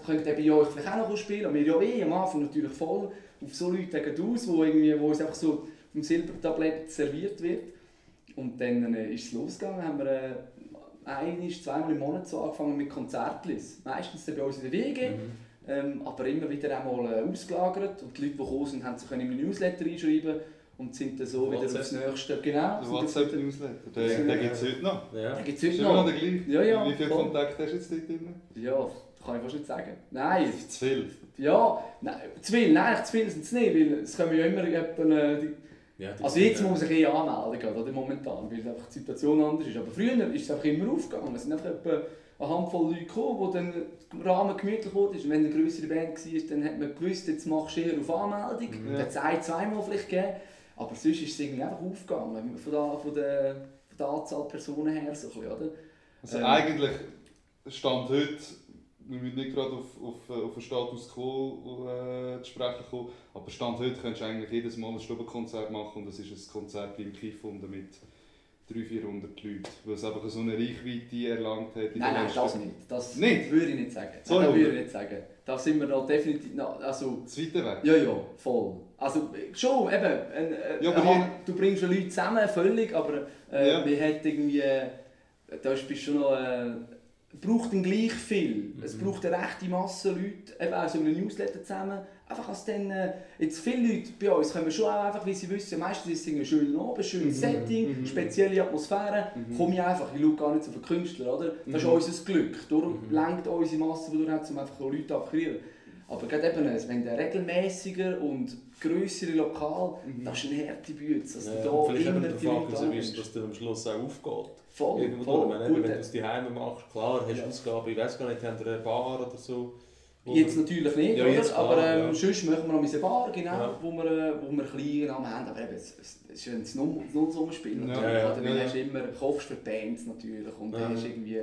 könnt ihr bei euch vielleicht auch noch spielen? Und wir ja eh am Anfang natürlich voll auf so Leute gehen aus, wo, irgendwie, wo es einfach so auf dem Silbertablett serviert wird. Und dann äh, ist es losgegangen, haben wir äh, ein, zweimal im Monat so angefangen mit Konzertlis. Meistens dann bei uns in der WG, Mhm. ähm, aber immer wieder einmal äh, ausgelagert. Und die Leute, die gekommen sind, haben sich können in einen Newsletter einschreiben und sind dann so wieder WhatsApp. aufs Nächste. Genau. Der wieder- WhatsApp-Newsletter, den, den gibt es heute noch. Ja. Den gibt es Ist heute noch noch. der gleiche? Ja, ja, Wie viele. Kontakte hast du jetzt dort drin? Ja, das kann ich fast nicht sagen. Nein, Zu viel. Ja, nein, zu viel, nein, zu viel sind es nicht, weil es kommen ja immer etwa, äh, die, Ja, die Also jetzt muss man sich eh anmelden, gerade, oder, momentan, weil einfach die Situation anders ist. Aber früher ist es einfach immer aufgegangen. Es sind einfach etwa eine Handvoll Leute gekommen, wo dann der Rahmen gemütlich wurde. Und wenn eine größere Band war, dann hat man gewusst, jetzt machst du eher auf Anmeldung. Mhm. Dann hat es ein, zweimal vielleicht gegeben. Aber sonst ist es irgendwie einfach aufgegangen, von der, von der, von der Anzahl Personen her. So bisschen, oder? Also Ähm. eigentlich stand heute, wir müssen nicht gerade auf, auf, äh, auf den Status quo äh, zu sprechen kommen, aber stand heute könntest du eigentlich jedes Mal ein Stubenkonzert machen und es ist ein Konzert im Kiefhunde mit 300-400 Leuten, weil es einfach so eine Reichweite erlangt hat. in Nein, nein, das nicht. Das Nicht? würde ich nicht sagen. So, das würde ich nicht sagen. Da sind wir noch definitiv... noch- Also, weit weg? Ja, ja, voll. Also schon, eben, ein, äh, Ja, aber aha, du bringst Leute zusammen, völlig, aber äh, Ja. wir hat irgendwie, äh, da ist bist schon noch, äh, braucht dann gleich viel. Es Mhm. braucht eine rechte Masse Leute, eben auch so einen Newsletter zusammen. Einfach als dann, äh, jetzt viele Leute bei uns kommen schon auch einfach, wie sie wissen, meistens ist es ein schöner Abend, schönes Mhm, Setting, mhm. spezielle Atmosphäre. Mhm. Komme ich einfach, ich schaue gar nicht so auf den Künstler, oder? Das ist Mhm. unser Glück. Darum Mhm. lenkt unsere Masse, die du hast, um einfach Leute abzukriegen. Aber gerade eben, wenn der regelmäßiger und grössere Lokal, Mhm. das ist eine harte Bühne. Also Ja, da vielleicht immer die Leute angewiesen, annimmst. dass das am Schluss auch aufgeht. Voll, Irgendwo voll. meine, wenn du es daheim machst, klar, hast du Ja. Ausgaben, ich weiß gar nicht, haben eine Bar oder so? wo Jetzt natürlich nicht, Ja, oder? jetzt klar, aber ähm, ja. sonst machen wir noch eine Bar, genau, Ja. wo wir, äh, wo wir kleinen Namen haben. Aber eben, es, es, ist ein Null- Nullsummenspiel. Ja, natürlich, ja, ja, oder? ja, hast immer, kaufst für Bands natürlich und dann Ja. hast irgendwie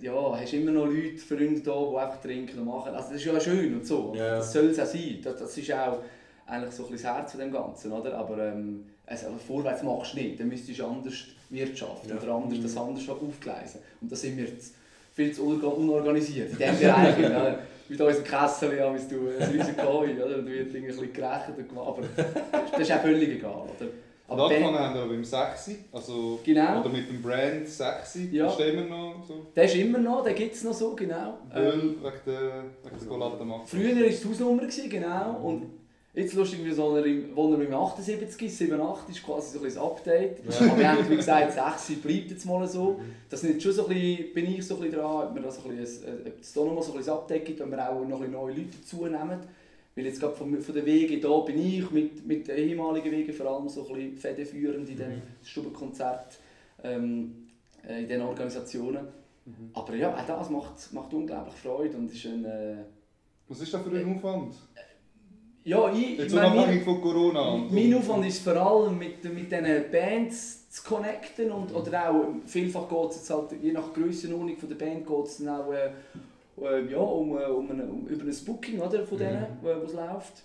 ja, hast immer noch Leute, Freunde da, die einfach trinken und machen. Also das ist ja schön und so. Ja. Das soll es auch sein. Das, das ist auch eigentlich so ein bisschen das Herz von dem Ganzen, oder? Aber ähm, also vorwärts machst du nicht, dann müsstest du anders wirtschaften Ja. oder anders, Mhm. das anders aufgleisen. Und da sind wir jetzt viel zu unorga- unorganisiert in diesem Bereich. [LAUGHS] ja. Mit unserem Kessel ja, bist du ein riesiges Koi, oder? Und da wird irgendwie ein bisschen gerechnet und gemacht. Aber das ist auch völlig egal, oder? Aber angefangen der, haben wir aber im Sexy, also Genau. oder mit dem Brand Sexy, Ja. ist der immer noch so. der ist immer noch, den gibt es noch so, genau. Weil Ähm, wegen der, wegen der Golata macht. Früher war es die Hausnummer, gewesen, genau. Und jetzt lustig, wie so er im, wo er im 78 ist, 87 ist quasi so ein bisschen das Update. Ja. Aber wir haben wie gesagt, 6 bleibt jetzt mal so. Das sind jetzt schon so ein bisschen, bin ich so ein bisschen dran, ob wir da so ein bisschen, ob es da noch mal so ein bisschen das Update gibt, wenn wir auch noch ein bisschen neue Leute dazu nehmen. Weil jetzt gerade von, von den Wegen da bin ich mit, mit den ehemaligen Wegen vor allem so ein bisschen federführend in den Mhm. Stubenkonzert ähm, äh, in den Organisationen. Mhm. Aber ja, auch das macht, macht unglaublich Freude und ist ein... Äh, Was ist das für ein Aufwand? ja, ich, ich Jetzt meine, mein, von Corona. mein Aufwand ist vor allem mit, mit diesen Bands zu connecten und, oder auch vielfach geht es jetzt halt, je nach Grössenordnung von der Band geht es dann auch äh, äh, ja, um, äh, um, eine, um über ein Booking oder, von denen, wo wo es läuft.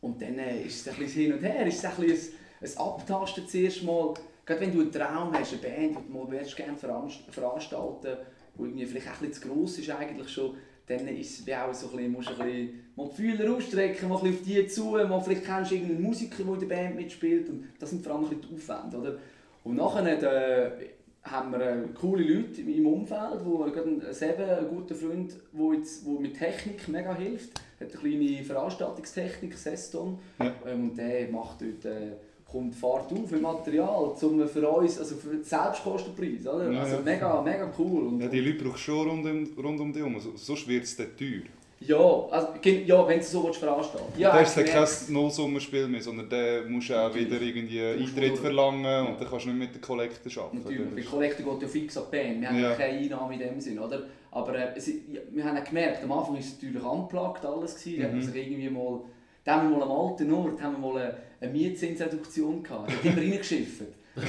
Und dann äh, ist es ein bisschen hin und her, ist es ein, bisschen ein, ein Abtasten zuerst mal. Gerade wenn du einen Traum hast, eine Band, die du mal gerne veranst- veranstalten die irgendwie vielleicht auch ein bisschen zu gross ist eigentlich schon, dann ist es auch so ein bisschen, musst du ein bisschen mal die Fühler ausstrecken, mal ein bisschen auf die zu, mal vielleicht kennst du irgendeinen Musiker, der in der Band mitspielt und das sind vor allem ein bisschen die Aufwände, oder? Und nachher äh, haben wir äh, coole Leute im Umfeld, wo ein Seben, ein guter Freund, der jetzt, wo mit Technik mega hilft, hat eine kleine Veranstaltungstechnik, Seston, Ja. ähm, und der macht dort, äh, kommt Fahrt auf für Material, zum, für uns, also für den Selbstkostenpreis, oder? Also ja. mega, mega cool. Und, Ja, die Leute brauchst du schon rund um, rund um dich herum, so- sonst wird es teuer. Ja, also, ja, wenn du so willst, veranstalten ja, da ist ich kein Nullsummenspiel mehr, sondern da musst du auch Natürlich. wieder irgendwie musst Eintritt verlangen und dann kannst du nicht mit der Kollekte arbeiten. Natürlich, Das bei Kollekten geht ja fix an die Band. Wir haben Ja. ja keine Einnahme in dem Sinn, oder? Aber äh, es, ja, wir haben gemerkt, am Anfang war es natürlich unplugged alles. Gewesen. Da Mhm. sich irgendwie mal, da haben wir mal am alten Ort haben wir mal eine, eine Mietzinsreduktion gehabt. Da hat immer [LAUGHS] reingeschifft.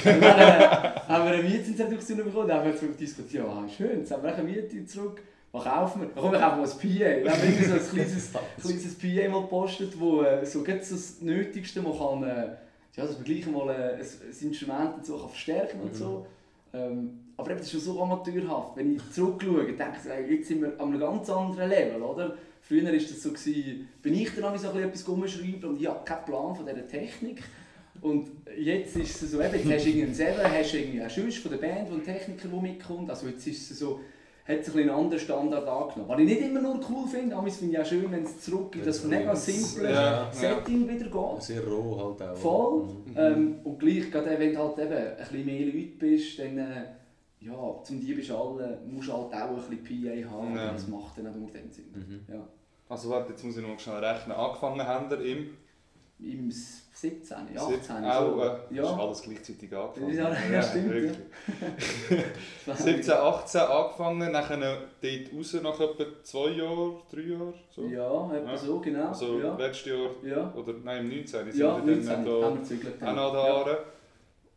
Dann äh, haben wir eine Mietzinsreduktion bekommen, dann haben wir darüber diskutiert, ja, schön, jetzt haben wir eine Miete zurück. Was kaufen wir? Wir kaufen mal ein PA. Dann haben wir irgendwie so ein kleines, [LAUGHS] kleines PA mal gepostet, wo äh, so das Nötigste man kann, äh, ja, dass man gleich mal äh, ein, Instrument und so kann verstärken und so. Ähm, aber eben, das ist schon so amateurhaft. Wenn ich zurückschaue, denke ich, jetzt sind wir an einem ganz anderen Level, oder? Früher war das so, gewesen, bin ich dann so etwas rumschreiben und ich habe keinen Plan von dieser Technik. Und jetzt ist es so, eben, jetzt hast du irgendeinen Seven, hast du irgendwie einen Schuss von der Band, wo ein Techniker der mitkommt. Also jetzt ist es so, hat ein bisschen einen anderen Standard angenommen. Was ich nicht immer nur cool finde, aber ich finde ich auch schön, wenn es zurück in das mega simple Ja, ja. Setting wieder geht. Sehr roh halt auch. Voll. Mhm. Ähm, und gleich, gerade wenn du halt eben ein bisschen mehr Leute bist, dann äh, ja, zum die bist alle, musst du halt auch ein bisschen PA haben. Ja. Das macht dann auch nur den Sinn. Mhm. Ja. Also warte, jetzt muss ich noch schnell rechnen. Angefangen haben wir im Im 17, 18, Auch, so. äh, ist Ja. alles gleichzeitig angefangen. Ja, ja, stimmt, ja. wirklich. [LAUGHS] 17, 18 angefangen, nachher dort raus nach etwa zwei Jahren, drei Jahren. So. Ja, etwa Ja. so, genau. Also ja. letztes Jahr, ja. oder nein, im 19. sind Ja, wir 19 dann haben da wir gezügelt. auch noch da.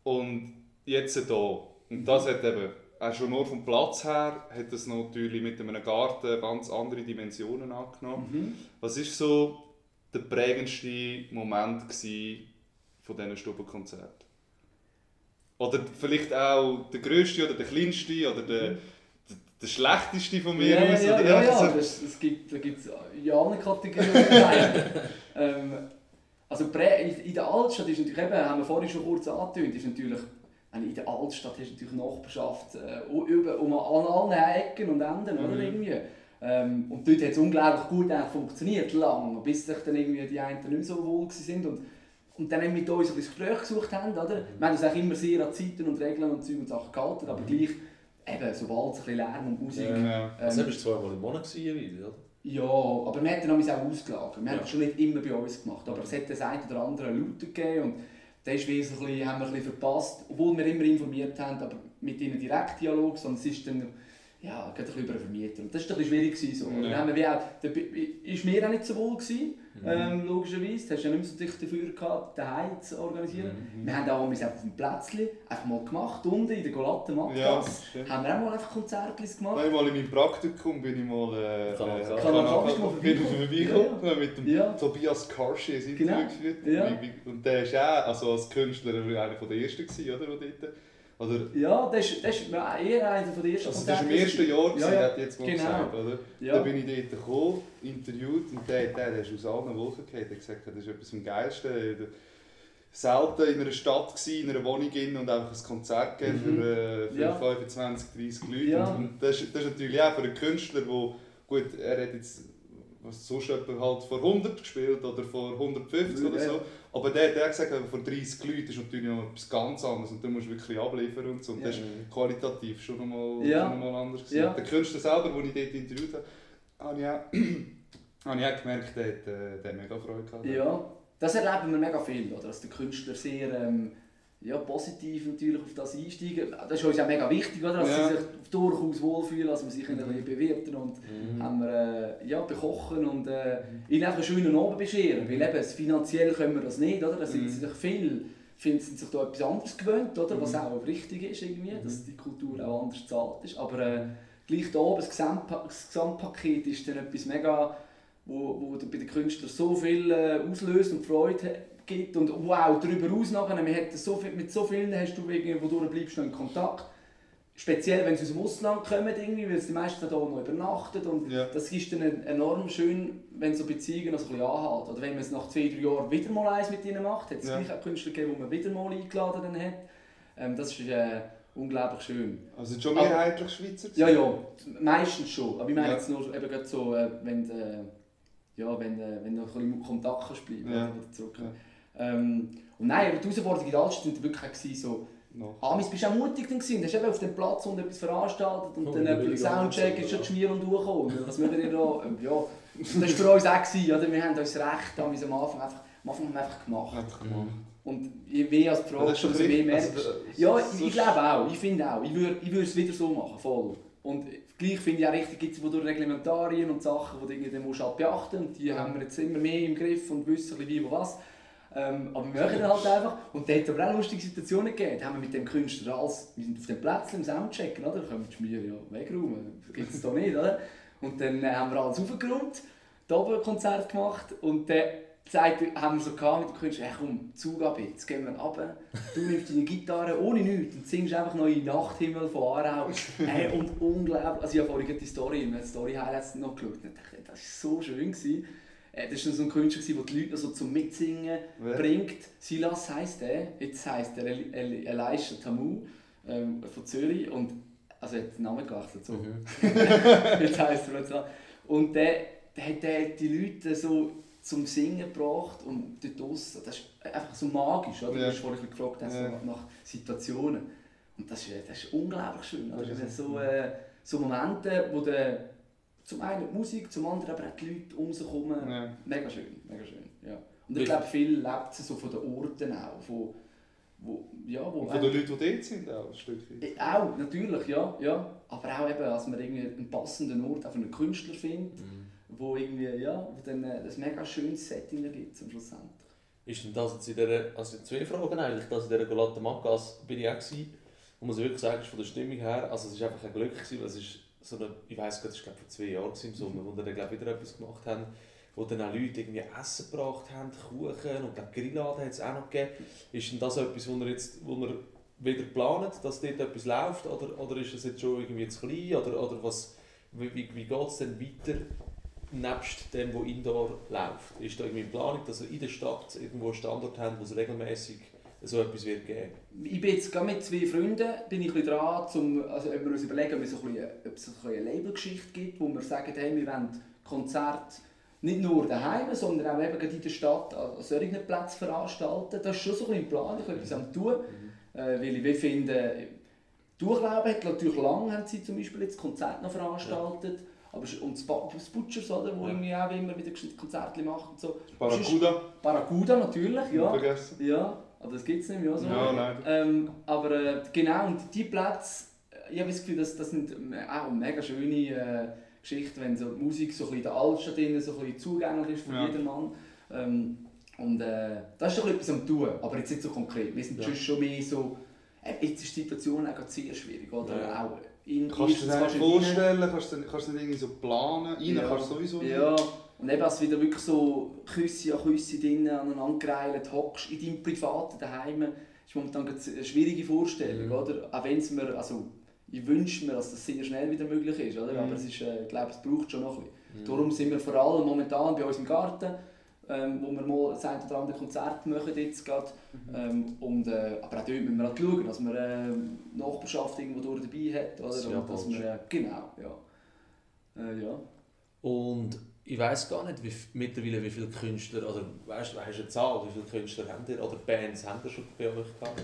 Und jetzt hier. Und das hat eben, auch schon nur vom Platz her, hat das natürlich mit einem Garten ganz andere Dimensionen angenommen. Mhm. Was war so der prägendste Moment von diesen Stubenkonzerten? Oder vielleicht auch der grösste oder der kleinste oder der, der, der schlechteste von mir Mhm. Ja, aus? ja, oder? ja, ja, so. das, das gibt, da gibt es in allen Kategorien. [LAUGHS] ähm, also in, der Altstadt ist natürlich eben, haben wir vorhin schon kurz angetönt, ist natürlich, in der Altstadt hast du natürlich Nachbarschaft äh, über, um an allen Ecken und Enden, oder Mhm. irgendwie. Ähm, und dort hat es unglaublich gut funktioniert, lang, bis sich dann irgendwie die einen nicht mehr so wohl sind und und dann mit uns ein Gespräch gesucht haben, oder? Wir haben uns auch immer sehr an Zeiten und Regeln und Zeug und Sachen gehalten, aber gleich, eben, sobald es ein bisschen Lärm und Musik Ja. ähm, Also, bist du zweimal im Monat gewesen, wieder, oder? ja, aber wir haben dann auch ausgelagert. Wir haben Ja. das schon nicht immer bei uns gemacht, aber es hat das eine oder andere Looter gegeben und da ist wie so ein bisschen, haben wir ein bisschen verpasst, obwohl wir immer informiert haben, aber mit ihnen direkt Dialog, sondern es ist dann ja, ein bisschen über einen Vermieter. Und das war ein schwierig. Gewesen, so. Ja. Dann haben wir wie auch, da ist mir auch nicht so wohl gewesen, Mhm. ähm, logischerweise. Du hast ja nicht mehr so dicht dafür gehabt, daheim zu organisieren. Mhm. Wir haben auch einmal auf dem Plätzchen einfach mal gemacht, unten in der Golatten Ja, Matras. stimmt. haben wir auch mal einfach Konzertlis gemacht. Einmal in meinem Praktikum bin ich mal äh, Kanal äh. Kanal Kanal vorbeigekommen? vorbeigekommen mit dem Ja. Tobias Karshi ein Interview Genau. geführt. Ja. Und der ist auch also als Künstler einer der ersten gewesen, oder? der dort- Oder, Ja, das ist, das ist eher einer der ersten also das war im ersten Jahr, gewesen, Ja, ja. hat jetzt mal Genau. gesagt. Oder? Ja. Da bin ich dort gekommen, interviewt und der, der, der ist aus allen Wolken gefallen. Der gesagt, das ist etwas am geilsten. Der- Selten in einer Stadt gewesen, in einer Wohnung in und einfach ein Konzert gegeben Mhm. für, äh, für Ja. 25, 30 Leute. Ja. Und, das, ist- das ist natürlich auch für einen Künstler, wo gut, er hat jetzt was sonst jemand halt vor 100 gespielt oder vor 150 oder Ja. so. Aber der, der hat gesagt, vor 30 Leuten ist natürlich noch etwas ganz anderes und du musst wirklich abliefern und so. Und das Ja. ist qualitativ schon nochmal Ja. schon mal anders. gewesen. Ja. Der Künstler selber, den ich dort interviewt habe, habe ich auch, [CLEARS THROAT] habe ich auch gemerkt, der hat, äh, der hat mega Freude gehabt. Ja, das erleben wir mega viel, oder? dass der Künstler sehr ähm, ja, positiv natürlich auf das einsteigen. Das ist uns auch mega wichtig, oder? dass Ja. sie sich durchaus wohlfühlen, dass wir sich ein Mhm. bisschen bewirten und Mhm. haben wir, äh, ja, bekochen und äh, ihnen einfach einen schönen Abend bescheren. Weil eben, finanziell können wir das nicht, oder? Da sind Mhm. sie sich viel finden sie sich da etwas anderes gewöhnt, oder? was Mhm. auch richtig ist, irgendwie, Mhm. dass die Kultur auch anders gezahlt ist. Aber äh, gleich da oben, das, Gesamtpa das Gesamtpaket ist dann etwas mega, wo, wo bei den Künstlern so viel äh, auslöst und Freude ha- gibt und wow, darüber hinaus nachher, wir hätten so viel, mit so vielen hast du irgendwie, wo du bleibst noch in Kontakt. speziell wenn sie aus dem Ausland kommen, irgendwie, weil sie die meisten hier noch übernachten und Ja. das ist dann enorm schön, wenn so Beziehungen noch so ein bisschen anhalten. Oder wenn man es nach zwei, drei Jahren wieder mal eins mit ihnen macht, hat es Ja. gleich auch Künstler gegeben, die man wieder mal eingeladen hat. Ähm, das ist äh, unglaublich schön. Also schon mehrheitlich Schweizer? Ja, ja, meistens schon. Aber ich meine Ja. jetzt nur eben gerade so, äh, wenn, äh, ja, wenn, äh, wenn du noch ein bisschen Kontakt kannst bleiben Ja. oder zurück. Ähm, und nein, aber die Herausforderung in der Altstadt war wirklich so, Noch. Amis bist du auch mutig dann gewesen. Du hast eben auf dem Platz und etwas veranstaltet und Oh, dann etwa billige Soundcheck ist schon die Schmier und durchgekommen. Was machen wir da? [LAUGHS] Ähm, Ja, das war für uns auch, gewesen, oder? wir haben uns recht am Anfang einfach, am Anfang haben wir einfach gemacht. Einfach gemacht. Und je mehr als die Ja, mehr richtig. merkst Also, Ja, ich, ich glaube auch, ich finde auch. Ich würde ich würd es wieder so machen, voll. Und gleich finde ich auch richtig, gibt es Reglementarien und Sachen, die du irgendwie musst halt beachten und die haben wir jetzt immer mehr im Griff und wissen ein bisschen wie, wo was. Ähm, aber wir machen halt einfach. Und hat es aber auch lustige Situationen gegeben. Da haben wir mit dem Künstler alles, wir sind auf dem Platz im Soundchecken, oder? Da können wir die ja wegräumen. Das gibt es da nicht, oder? Und dann äh, haben wir alles aufgeräumt, da oben ein Konzert gemacht und dann gesagt, haben wir so gehabt mit dem Künstler, hey, komm, Zug ab jetzt, gehen wir runter. Du nimmst deine Gitarre ohne nichts und singst einfach noch in Nachthimmel von Aarau. hey, [LAUGHS] und unglaublich, also ich habe vorhin die Story, in Story Highlights noch geschaut und dachte, das war so schön. Gewesen. Äh, Das war so ein Künstler, der die Leute so zum Mitsingen Wer? bringt. Silas heisst er, jetzt heisst er El El Elisha Tamu ähm, von Zürich und also er hat den Namen gewechselt. So. Mhm. [LAUGHS] Jetzt [LAUGHS] heisst er jetzt. Und der, der hat der die Leute so zum Singen gebracht und dort draussen, das ist einfach so magisch, oder? Ja. Du hast vorhin gefragt hast, Ja. nach, Situationen. Und das ist, das ist unglaublich schön. Ist- so, äh, so Momente, wo der, zum einen die Musik, zum anderen aber auch die Leute um sich herum, Ja. mega schön, mega schön. Ja. Und ich glaube, viel lebt es so von den Orten auch, von, wo, ja, wo Und von den Leuten, die dort sind, auch ein Stück weit. äh, Auch, natürlich, ja, ja. Aber auch eben, dass man irgendwie einen passenden Ort auch für einen Künstler findet, Mhm. wo irgendwie, ja, wo dann äh, ein mega schönes Setting ergibt zum schlussendlich. Ist denn das jetzt in dieser, also zwei Fragen eigentlich, das in dieser Galata Magas bin ich auch gewesen. Und muss ich wirklich sagen, ist von der Stimmung her, also es war einfach ein Glück, gewesen, weil es ist so eine, ich weiss gerade, es war vor zwei Jahren im Sommer, wo wir dann glaube wieder etwas gemacht haben, wo dann auch Leute irgendwie Essen gebracht haben, Kuchen und glaube Grilladen hat es auch noch gegeben. Ist denn das etwas, wo wir jetzt, wo wir wieder planen, dass dort etwas läuft, oder, oder ist es jetzt schon irgendwie zu klein, oder, oder was, wie, wie, wie geht es denn weiter? nebst dem, was Indoor läuft? Ist da irgendwie eine Planung, dass wir in der Stadt irgendwo einen Standort haben, wo es regelmäßig so etwas wird geben? Ich bin jetzt gerade mit zwei Freunden bin ich ein bisschen dran, zum, also ob wir uns überlegen, ob es, ein bisschen, ob es ein eine Labelgeschichte gibt, wo wir sagen, hey, wir wollen Konzerte nicht nur daheim, sondern auch eben in der Stadt an solchen Plätzen veranstalten. Das ist schon so ein bisschen im Plan, ich etwas am tun. Äh, weil ich finde, Durchlauben hat natürlich lange haben sie zum Beispiel jetzt Konzerte noch veranstaltet. Aber es- und das Butchers, oder, wo Ja. irgendwie auch immer wieder Konzerte macht und so. Barracuda, Barracuda natürlich, ja. vergessen. Ja, aber das gibt es nicht mehr so. Ja, leider. Ähm, aber äh, genau, und die Plätze, ich habe das Gefühl, das, das sind auch mega schöne äh, Geschichten, wenn so die Musik so ein bisschen in der Altstadt drin, so ein bisschen zugänglich ist für Ja. jedermann. Ähm, und äh, das ist doch etwas am tun, aber jetzt nicht so konkret. Wir sind Ja. schon mehr so, äh, jetzt ist die Situation auch gerade sehr schwierig, oder? Ja. Auch in, Kannst du dir das kannst vorstellen? Kannst du kannst du nicht irgendwie so planen? Rein Ja. kannst du sowieso nicht. Ja, und eben, als du wieder wirklich so Küsse an Küsse drinnen aneinander gereilt hockst in deinem privaten Daheim, ist momentan eine schwierige Vorstellung, Mhm. oder? Auch wenn es mir, also ich wünsche mir, dass das sehr schnell wieder möglich ist, oder? Mhm. Aber es ist, äh, ich glaube, es braucht schon noch ein bisschen. Mhm. Darum sind wir vor allem momentan bei uns im Garten, ähm, wo wir mal das ein oder andere Konzert machen jetzt gerade. Mhm. Ähm, und, äh, aber auch dort müssen wir halt schauen, dass man äh, Nachbarschaft irgendwo durch dabei hat, oder? Das Und dass wir, äh, genau, ja. Äh, ja. Und ich weiß gar nicht, wie, mittlerweile wie viele Künstler, oder weißt du, eine Zahl, wie viele Künstler habt ihr, oder Bands habt ihr schon bei euch gehabt?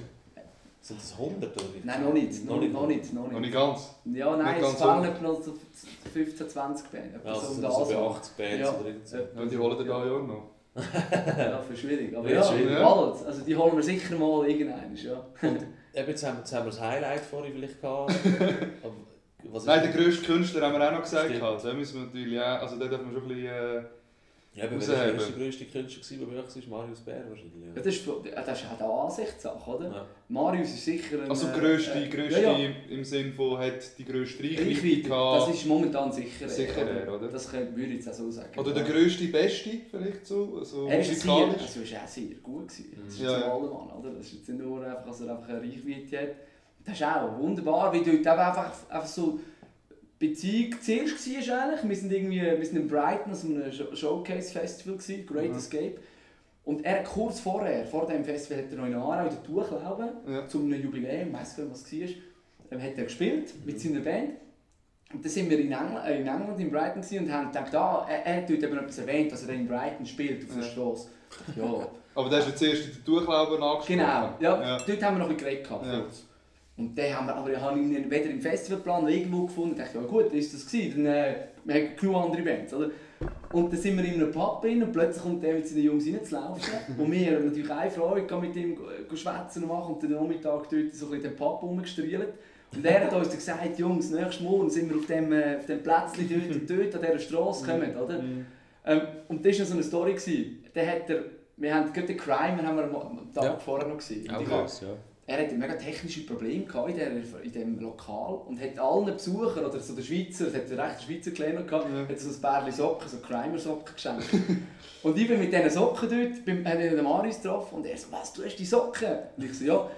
Sind das 100 oder? Nein, noch nicht. Noch, noch nicht. Noch Noch nicht. nicht ganz. Ja, nein, Nicht es fehlen etwa noch so 15, 20 Bände. Ja, also so um sind so bei Anfang. 80 Bands Ja. oder so. Ja. Ja, die holen dir da ja auch noch. [LAUGHS] Ja, für schwierig. Aber Ja, ja, schwierig. bald. Also die holen wir sicher mal irgendwann. Ja. Eben, jetzt haben, jetzt haben wir das Highlight vorhin vielleicht gehabt. [LAUGHS] Was ist Nein, der grösste Künstler haben wir auch noch gesagt. Halt. Den müssen wir natürlich auch, also den dürfen wir schon ein bisschen... Äh, Ja, aber wer war der grösste Künstler, bei euch war? Marius Bär wahrscheinlich. Ja, Ja. das, ist, das ist auch eine Ansichtssache, oder? Ja. Marius ist sicher ein... also äh, grösste, äh, grösste Ja, ja. im Sinn von hat die grösste Reichweite gehabt. das ist momentan sicher. Sicher er, oder? Das könnte, würde ich jetzt auch so sagen. Oder der grösste, beste vielleicht so, also Er ist sehr, musikalisch. also ist auch sehr gut gewesen. Das ist Mhm. Ja, ja, ja. Mann, oder? Das ist jetzt nicht nur einfach, dass er einfach eine Reichweite hat. Das ist auch wunderbar, wie dort eben einfach, einfach so Beziehung zuerst war eigentlich. Wir sind, irgendwie, wir sind in Brighton an einem Show- Showcase-Festival, gewesen, Great Mhm. Escape. Und er kurz vorher, vor dem Festival, hat er noch in Aarau in der Tuchlaube Ja. zu einem Jubiläum, weiss gar nicht, was es war, ähm, hat er gespielt mit seiner Band. Und dann sind wir in England, äh, in, England, in Brighton und haben gedacht, ah, er, er hat dort eben etwas erwähnt, dass er in Brighton spielt, auf der. Straße. Ja, [LAUGHS] Aber der ist jetzt erst in der Tuchlaube angesprochen. genau. Ja, Ja. Dort haben wir noch ein bisschen geredet gehabt, Ja. kurz. Und dann haben wir, aber ich habe ihn weder im Festivalplan noch irgendwo gefunden. Ich dachte, ja gut, dann ist das gewesen. Dann, äh, wir haben genug andere Bands, oder? Und dann sind wir in einem Pub drin und plötzlich kommt der mit seinen Jungs reinzulaufen. [LAUGHS] und wir haben natürlich eine Freude, mit ihm schwätzen und machen und den Nachmittag dort so ein bisschen den Pub rumgestrielt. Und er hat uns dann gesagt, Jungs, nächsten Morgen sind wir auf dem, äh, auf dem Plätzchen dort, und [LAUGHS] dort an dieser Straße kommen, oder? Ähm, und das war so eine Story. Gewesen. Der hat er, wir haben gerade den Crime haben wir am Tag Ja. vorher noch gesehen. Auch ja. Er hatte mega technische Probleme in, der, in diesem Lokal und hat allen Besuchern, oder so der Schweizer, es hat rechten Schweizer Kleiner gehabt, Ja. hat so ein Bärli Socken, so Crimer-Socken geschenkt. [LAUGHS] und ich bin mit diesen Socken dort, beim, habe ich den Marius getroffen und er so, was, du hast die Socken? Und ich so, ja.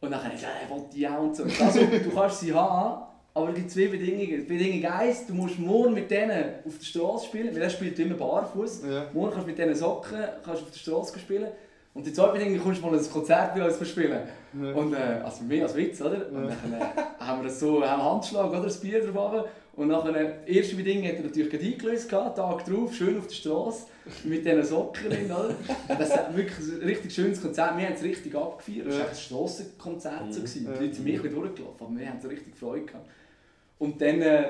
Und dann habe ich gesagt, er will die auch und so. So, Also, du kannst sie haben, aber es gibt zwei Bedingungen. Bedingung eins, du musst morgen mit denen auf der Straße spielen, weil er spielt immer barfuß. Ja. Morgen kannst du mit diesen Socken kannst du auf der Straße spielen. Und die zweite Bedingung, kommst du mal ein Konzert bei uns spielen. Ja. Und äh, also mehr als Witz, oder? Und Ja. dann äh, haben wir das so, haben Handschlag, oder? Das Bier drauf. Und nachher, äh, erste Bedingung hat er natürlich gerade eingelöst, gehabt, Tag drauf, schön auf der Straße, mit diesen Socken drin, oder? Das war wirklich ein richtig schönes Konzert, wir haben es richtig abgefeiert. Es war ein Strassenkonzert. So gewesen. Ja. Die Leute sind mich durchgelaufen, aber wir haben so richtig Freude gehabt. Und dann, äh,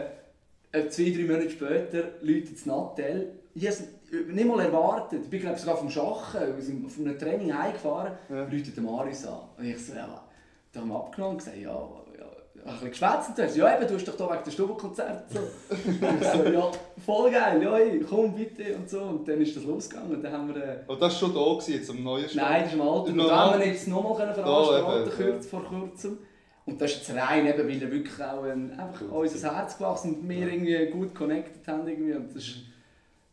äh, zwei, drei Monate später, läutet das Nattel. Ich habe es nicht mal erwartet. Ich bin glaube sogar vom Schachen, aus dem- von einem Training heimgefahren, Ja. läutet Marius an. Und ich so, ja, da haben wir abgenommen und gesagt, ja, ja, ein bisschen geschwätzt. Und so, ja eben, du hast doch da wegen der Stubenkonzert. So. [LAUGHS] ich so, ja, voll geil, ja, komm bitte und so. Und dann ist das losgegangen. Und dann haben wir... Äh, Und das war schon da, gewesen, jetzt am neuen Stand? Nein, das ist im Alter. Und da haben wir jetzt nochmal veranstalten können, vor kurzem. Und das ist jetzt rein, eben, weil er wirklich auch ein, einfach unser Herz gewachsen und wir irgendwie gut connected haben. Irgendwie. Und das ist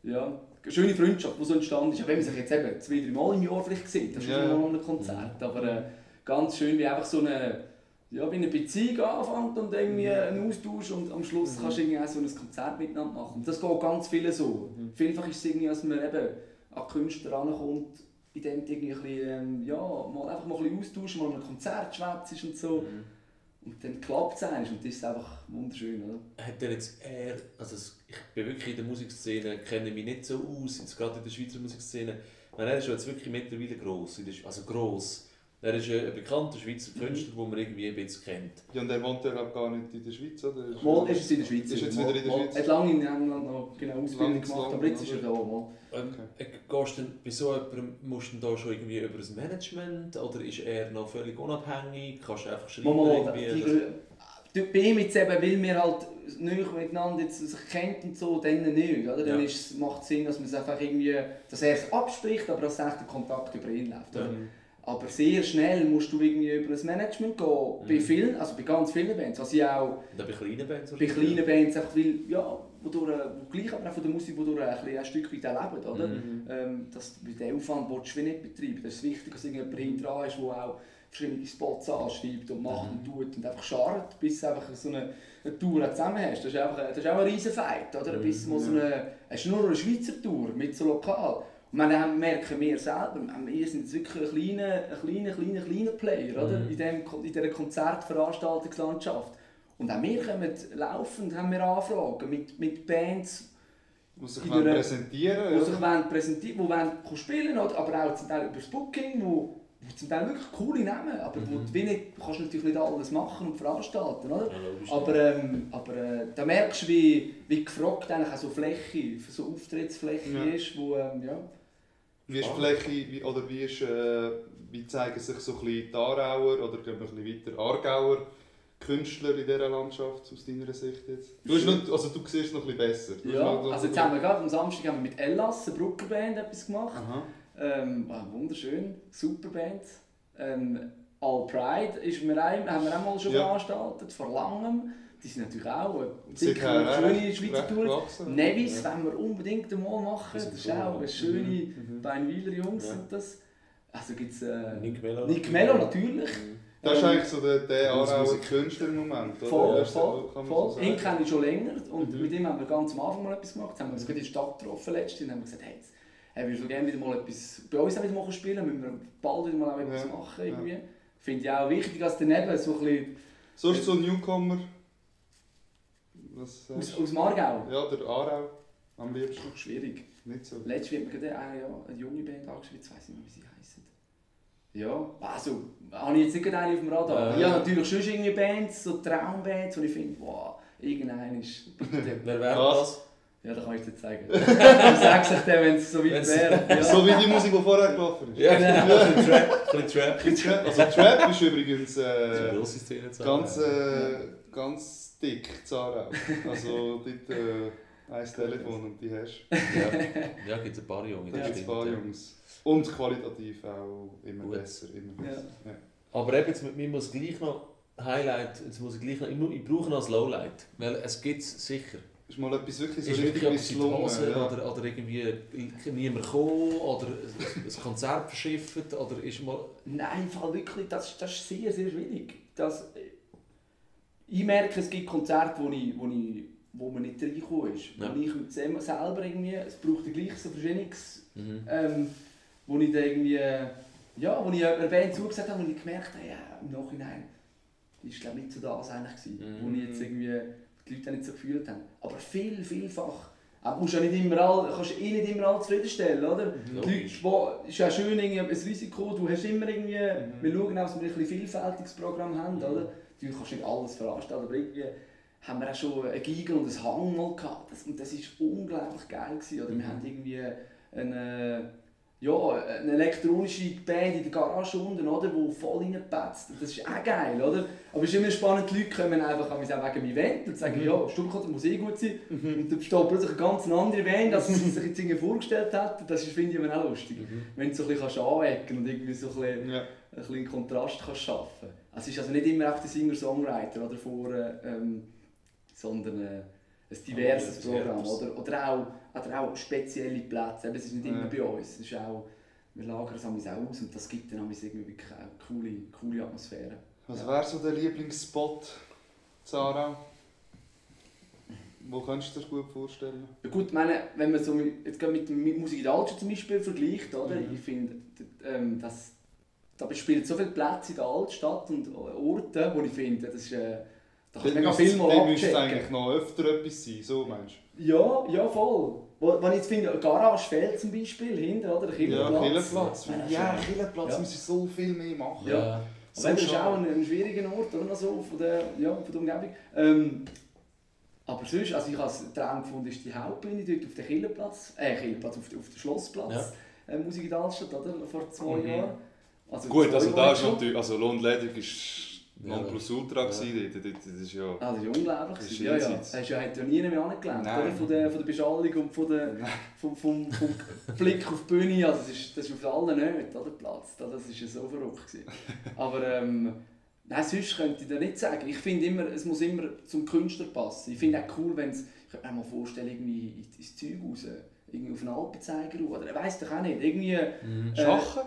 ja, schöne Freundschaft, die so entstanden ist. Auch wenn man sich jetzt eben zwei, drei Mal im Jahr vielleicht sieht, das ist Ja. ja. mal ein Konzert. Aber äh, ganz schön, wie einfach so eine, ja, wie eine Beziehung anfängt und irgendwie ein Austausch und am Schluss Mhm. kannst du irgendwie auch so ein Konzert miteinander machen. Und das geht ganz vielen so. Mhm. Vielfach ist es irgendwie, dass man eben an Künstler rankommt, in dem irgendwie ein bisschen, ähm, ja, mal einfach mal ein bisschen austauschen, mal an einem Konzert schwätzt und so. Mhm. Und dann klappt es eigentlich und das ist einfach wunderschön, oder? Hat er jetzt eher, also ich bin wirklich in der Musikszene, kenne mich nicht so aus, jetzt gerade in der Schweizer Musikszene. Meine, er ist jetzt wirklich mittlerweile gross, also gross. Er ist ein bekannter Schweizer Künstler, den man irgendwie ein bisschen kennt. Ja, und der wohnt ja glaub, gar nicht in der Schweiz, oder? Mal ist es in der Schweiz. Ist jetzt wieder in der. Schweiz? Er hat lange in England noch genau Ausbildung gemacht, aber jetzt ist er oder? da mal. Ähm, äh, du denn bei so jemandem, musst du da schon irgendwie über das Management oder ist er noch völlig unabhängig? Kannst du einfach schreiben? Mal, die, bei ihm jetzt eben, weil wir halt näher miteinander jetzt sich kennt und so, dann nicht, oder? Dann Ja. ist, macht es Sinn, dass man es einfach irgendwie, dass er es abspricht, aber dass echt der Kontakt über ihn läuft. Ja. Oder? Aber sehr schnell musst du irgendwie über das Management gehen. Bei Mhm. vielen, also bei ganz vielen Bands, was ich auch auch bei kleinen Bands? bei kleinen Bands einfach will, ja, wodurch, wo gleich aber auch von der Musik, wodurch ein, ein Stück weit leben, oder? Mhm. Ähm, das, den Aufwand willst du nicht betreiben. Das ist wichtig, dass irgendjemand hinten dran ist, der auch verschiedene Spots anschreibt und macht Mhm. und tut und einfach scharrt, bis du einfach so eine, eine Tour zusammen hast. Das ist, einfach, das ist auch ein riesen Fight, oder? Mhm. Bis mal so eine, ist nur eine Schweizer Tour mit so lokal. Und dann merken wir selber, wir sind wirklich ein kleiner, ein kleiner, kleiner, kleiner Player oder? Mhm. In, dem, in dieser Konzertveranstaltungslandschaft. Und auch wir kommen laufend haben wir Anfragen mit, mit Bands, Muss sich In der- präsentieren, die sich wollen präsentieren die wollen spielen oder aber auch zum Teil über das Booking, wo, wo zum Teil wirklich coole Namen, aber wo Mhm. du, wie nicht, du kannst natürlich nicht alles machen und veranstalten, oder? Ja. Aber, ähm, aber äh, da merkst du, wie, wie gefragt eigentlich auch so Fläche, so Auftrittsfläche Ja. ist, wo, ähm, ja. Wie ist Fläche, wie, oder wie, ist, äh, wie zeigen sich so ein bisschen die Aarauer oder gehen wir ein bisschen weiter Aargauer Künstler in dieser Landschaft aus deiner Sicht jetzt? Du, hast noch, also du siehst noch ein bisschen besser. Du ja. noch- Also jetzt haben wir gerade am Samstag haben wir mit Ellas, eine Bruckerband, etwas gemacht. Aha. Ähm, wow, wunderschön, super Band. Ähm, All Pride ist mir auch, haben wir auch mal schon Ja. veranstaltet, vor langem. Die sind natürlich auch eine dicke, schöne Schweizer Tour. Nevis Ja. wollen wir unbedingt einmal machen. Das Das ist ist auch eine schöne Mhm. Beinweiler Jungs Ja. sind das. Also gibt es äh, Nick Mello. Nick Mello natürlich. Mhm. Das ist eigentlich so der, der Aarauer. Künstler im Moment, oder? Voll, so, voll, kann man voll. so Ihn kenne ich schon länger und Mhm. mit ihm haben wir ganz am Anfang mal etwas gemacht. Jetzt haben wir uns gerade in der Stadt getroffen letztens und haben gesagt, hey, jetzt er würde so gerne wieder mal etwas bei uns wieder machen spielen, müssen wir bald wieder mal auch etwas Ja, machen irgendwie. Finde ich auch wichtig, dass daneben so ein bisschen Sonst so Newcomer. Was aus, aus Margau. Ja, der Aarau am liebsten. Schwierig. Nicht so. Letztes wird mir gerade eine, ja, eine junge Band angeschrieben, jetzt weiss ich nicht mehr, wie sie heissen. Ja, also, habe ich jetzt nicht gerade eine auf dem Radar. Äh. Ja, natürlich schon irgendwie Bands, so Traumbands, wo ich finde, wow, irgendein ist... [LAUGHS] Wer wäre Was? das? Ja, das kann ich dir sagen. [LAUGHS] Du sagst es dir, wenn es so weit Wenn's- wäre. [LAUGHS] Ja. So wie die Musik, die vorher gelaufen ist. Ja, Genau. ein bisschen Trap. Ein bisschen Trap. Also Trap ist übrigens Das ist eine äh, grosse Szene zu ganz, äh, ganz dick, Zara. Also dort äh, ein Telefon und die hast du. Ja, ja gibt es ein paar Junge. Da gibt es ein paar ja. Jungs. Und qualitativ auch immer Gut. besser. Immer Ja. besser. Ja. Aber eben, jetzt, mir muss gleich noch Highlight, jetzt muss ich gleich noch, ich, ich brauche noch ein Lowlight. Weil es gibt es sicher. Ist mal etwas wirklich so ist richtig wirklich etwas in. Hose Ja. oder, oder irgendwie niemand gekommen oder ein ein Konzert verschifft oder ist mal... Nein, im Fall wirklich, das, das ist sehr, sehr schwierig. Das, ich merke, es gibt Konzerte, wo, ich, wo, ich, wo man nicht reingekommen ist. Ja. Wo ich mit selber irgendwie, es braucht ja gleich so Verschiedenes, Mhm. ähm, wo ich dann irgendwie, ja, wo ich einer Band zugesagt habe, wo ich gemerkt habe, ja, im Nachhinein, ist glaube nicht so das eigentlich Mhm. wo ich jetzt irgendwie, die Leute nicht so gefühlt haben. Aber viel, vielfach, du musst ja nicht immer all, kannst eh nicht immer alle zufriedenstellen, oder? Leute, Logisch. wo- ist ja schön, irgendwie ein Risiko, du hast immer irgendwie, Mhm. wir schauen dass wir ein bisschen vielfältiges Programm haben, oder? Du kannst nicht alles veranstalten, aber irgendwie haben wir auch schon einen Giga und einen Hang mal gehabt. Das, und das war unglaublich geil. Gewesen, oder? Wir Mhm. haben irgendwie eine, ja, eine elektronische Band in der Garage unten, oder? Die voll reingepetzt. Das ist auch geil, oder? Aber es ist immer spannend, die Leute kommen einfach auch wegen dem Event und sagen, Mhm. ja, Stuttgart muss eh gut sein. Und dann steht plötzlich eine ganz andere Band, als sie [LAUGHS] sich jetzt irgendwie vorgestellt hat. Das ist, finde ich immer auch lustig. Mhm. Wenn du so ein bisschen kannst anecken und irgendwie so ein bisschen, Ja. einen Kontrast kannst schaffen kannst. Es ist also nicht immer auch der Singer-Songwriter oder vorne, ähm, sondern äh, ein diverses Oh, Programm. Oder, oder, auch, oder auch spezielle Plätze. Eben, Es ist nicht immer Ja. bei uns. Es ist auch, wir lagern es auch aus und das gibt dann irgendwie wirklich eine coole, coole Atmosphäre. Was wäre so der Lieblingsspot, Zara? Wo könntest du dir das gut vorstellen? Ja gut, meine, wenn man so mit, jetzt mit der Musik in der Altstadt zum Beispiel vergleicht, oder? Mhm. ich finde, ähm, das, da bespielt so viele Plätze in der Altstadt und Orte, wo ich finde, das ist, äh, da kann mega viel mal Dann müsste abchecken. eigentlich noch öfter etwas sein, so meinst Ja, ja, voll. Wo, wenn ich jetzt finde, Garage fällt zum Beispiel, hinten, oder? Der du? Ja, Killerplatz. Killerplatz. Ja, Ja, äh, Killerplatz Ja. müssen so viel mehr machen. Ja. Ja. Aber das ist auch ein, ein schwieriger Ort, oder? So, von, der, ja, von der Umgebung. Ähm, aber sonst, also ich habe es Traum gefunden, ist die Hauptbühne dort auf dem Killerplatz, äh, Killerplatz, auf, auf dem Schlossplatz, äh, Musik in der Altstadt, oder? Vor zwei Mhm. Jahren. Also Gut, also da ist schon. natürlich, also Lohnledig ist Ja. Nonplusultra Ja. gewesen, dort, dort, das ist ja... Ah, das ist unglaublich. Das ist ja, ja. Hast ja, hat ja nie mehr angelernt, oder? Von der, von der Beschallung und von der, vom, vom, vom Blick auf die Bühne. Also das, ist, das ist auf allen nicht, oder? Platz. Das war ja so verrückt. Gewesen. Aber ähm, nein, sonst könnte ich da nicht sagen. Ich finde immer, es muss immer zum Künstler passen. Ich finde auch cool, wenn es, ich könnte mir mal vorstellen, irgendwie in- ins Zeug raus, irgendwie auf einen Alpenzeiger oder ich weiss doch auch nicht, irgendwie Mhm. Äh, Schachen?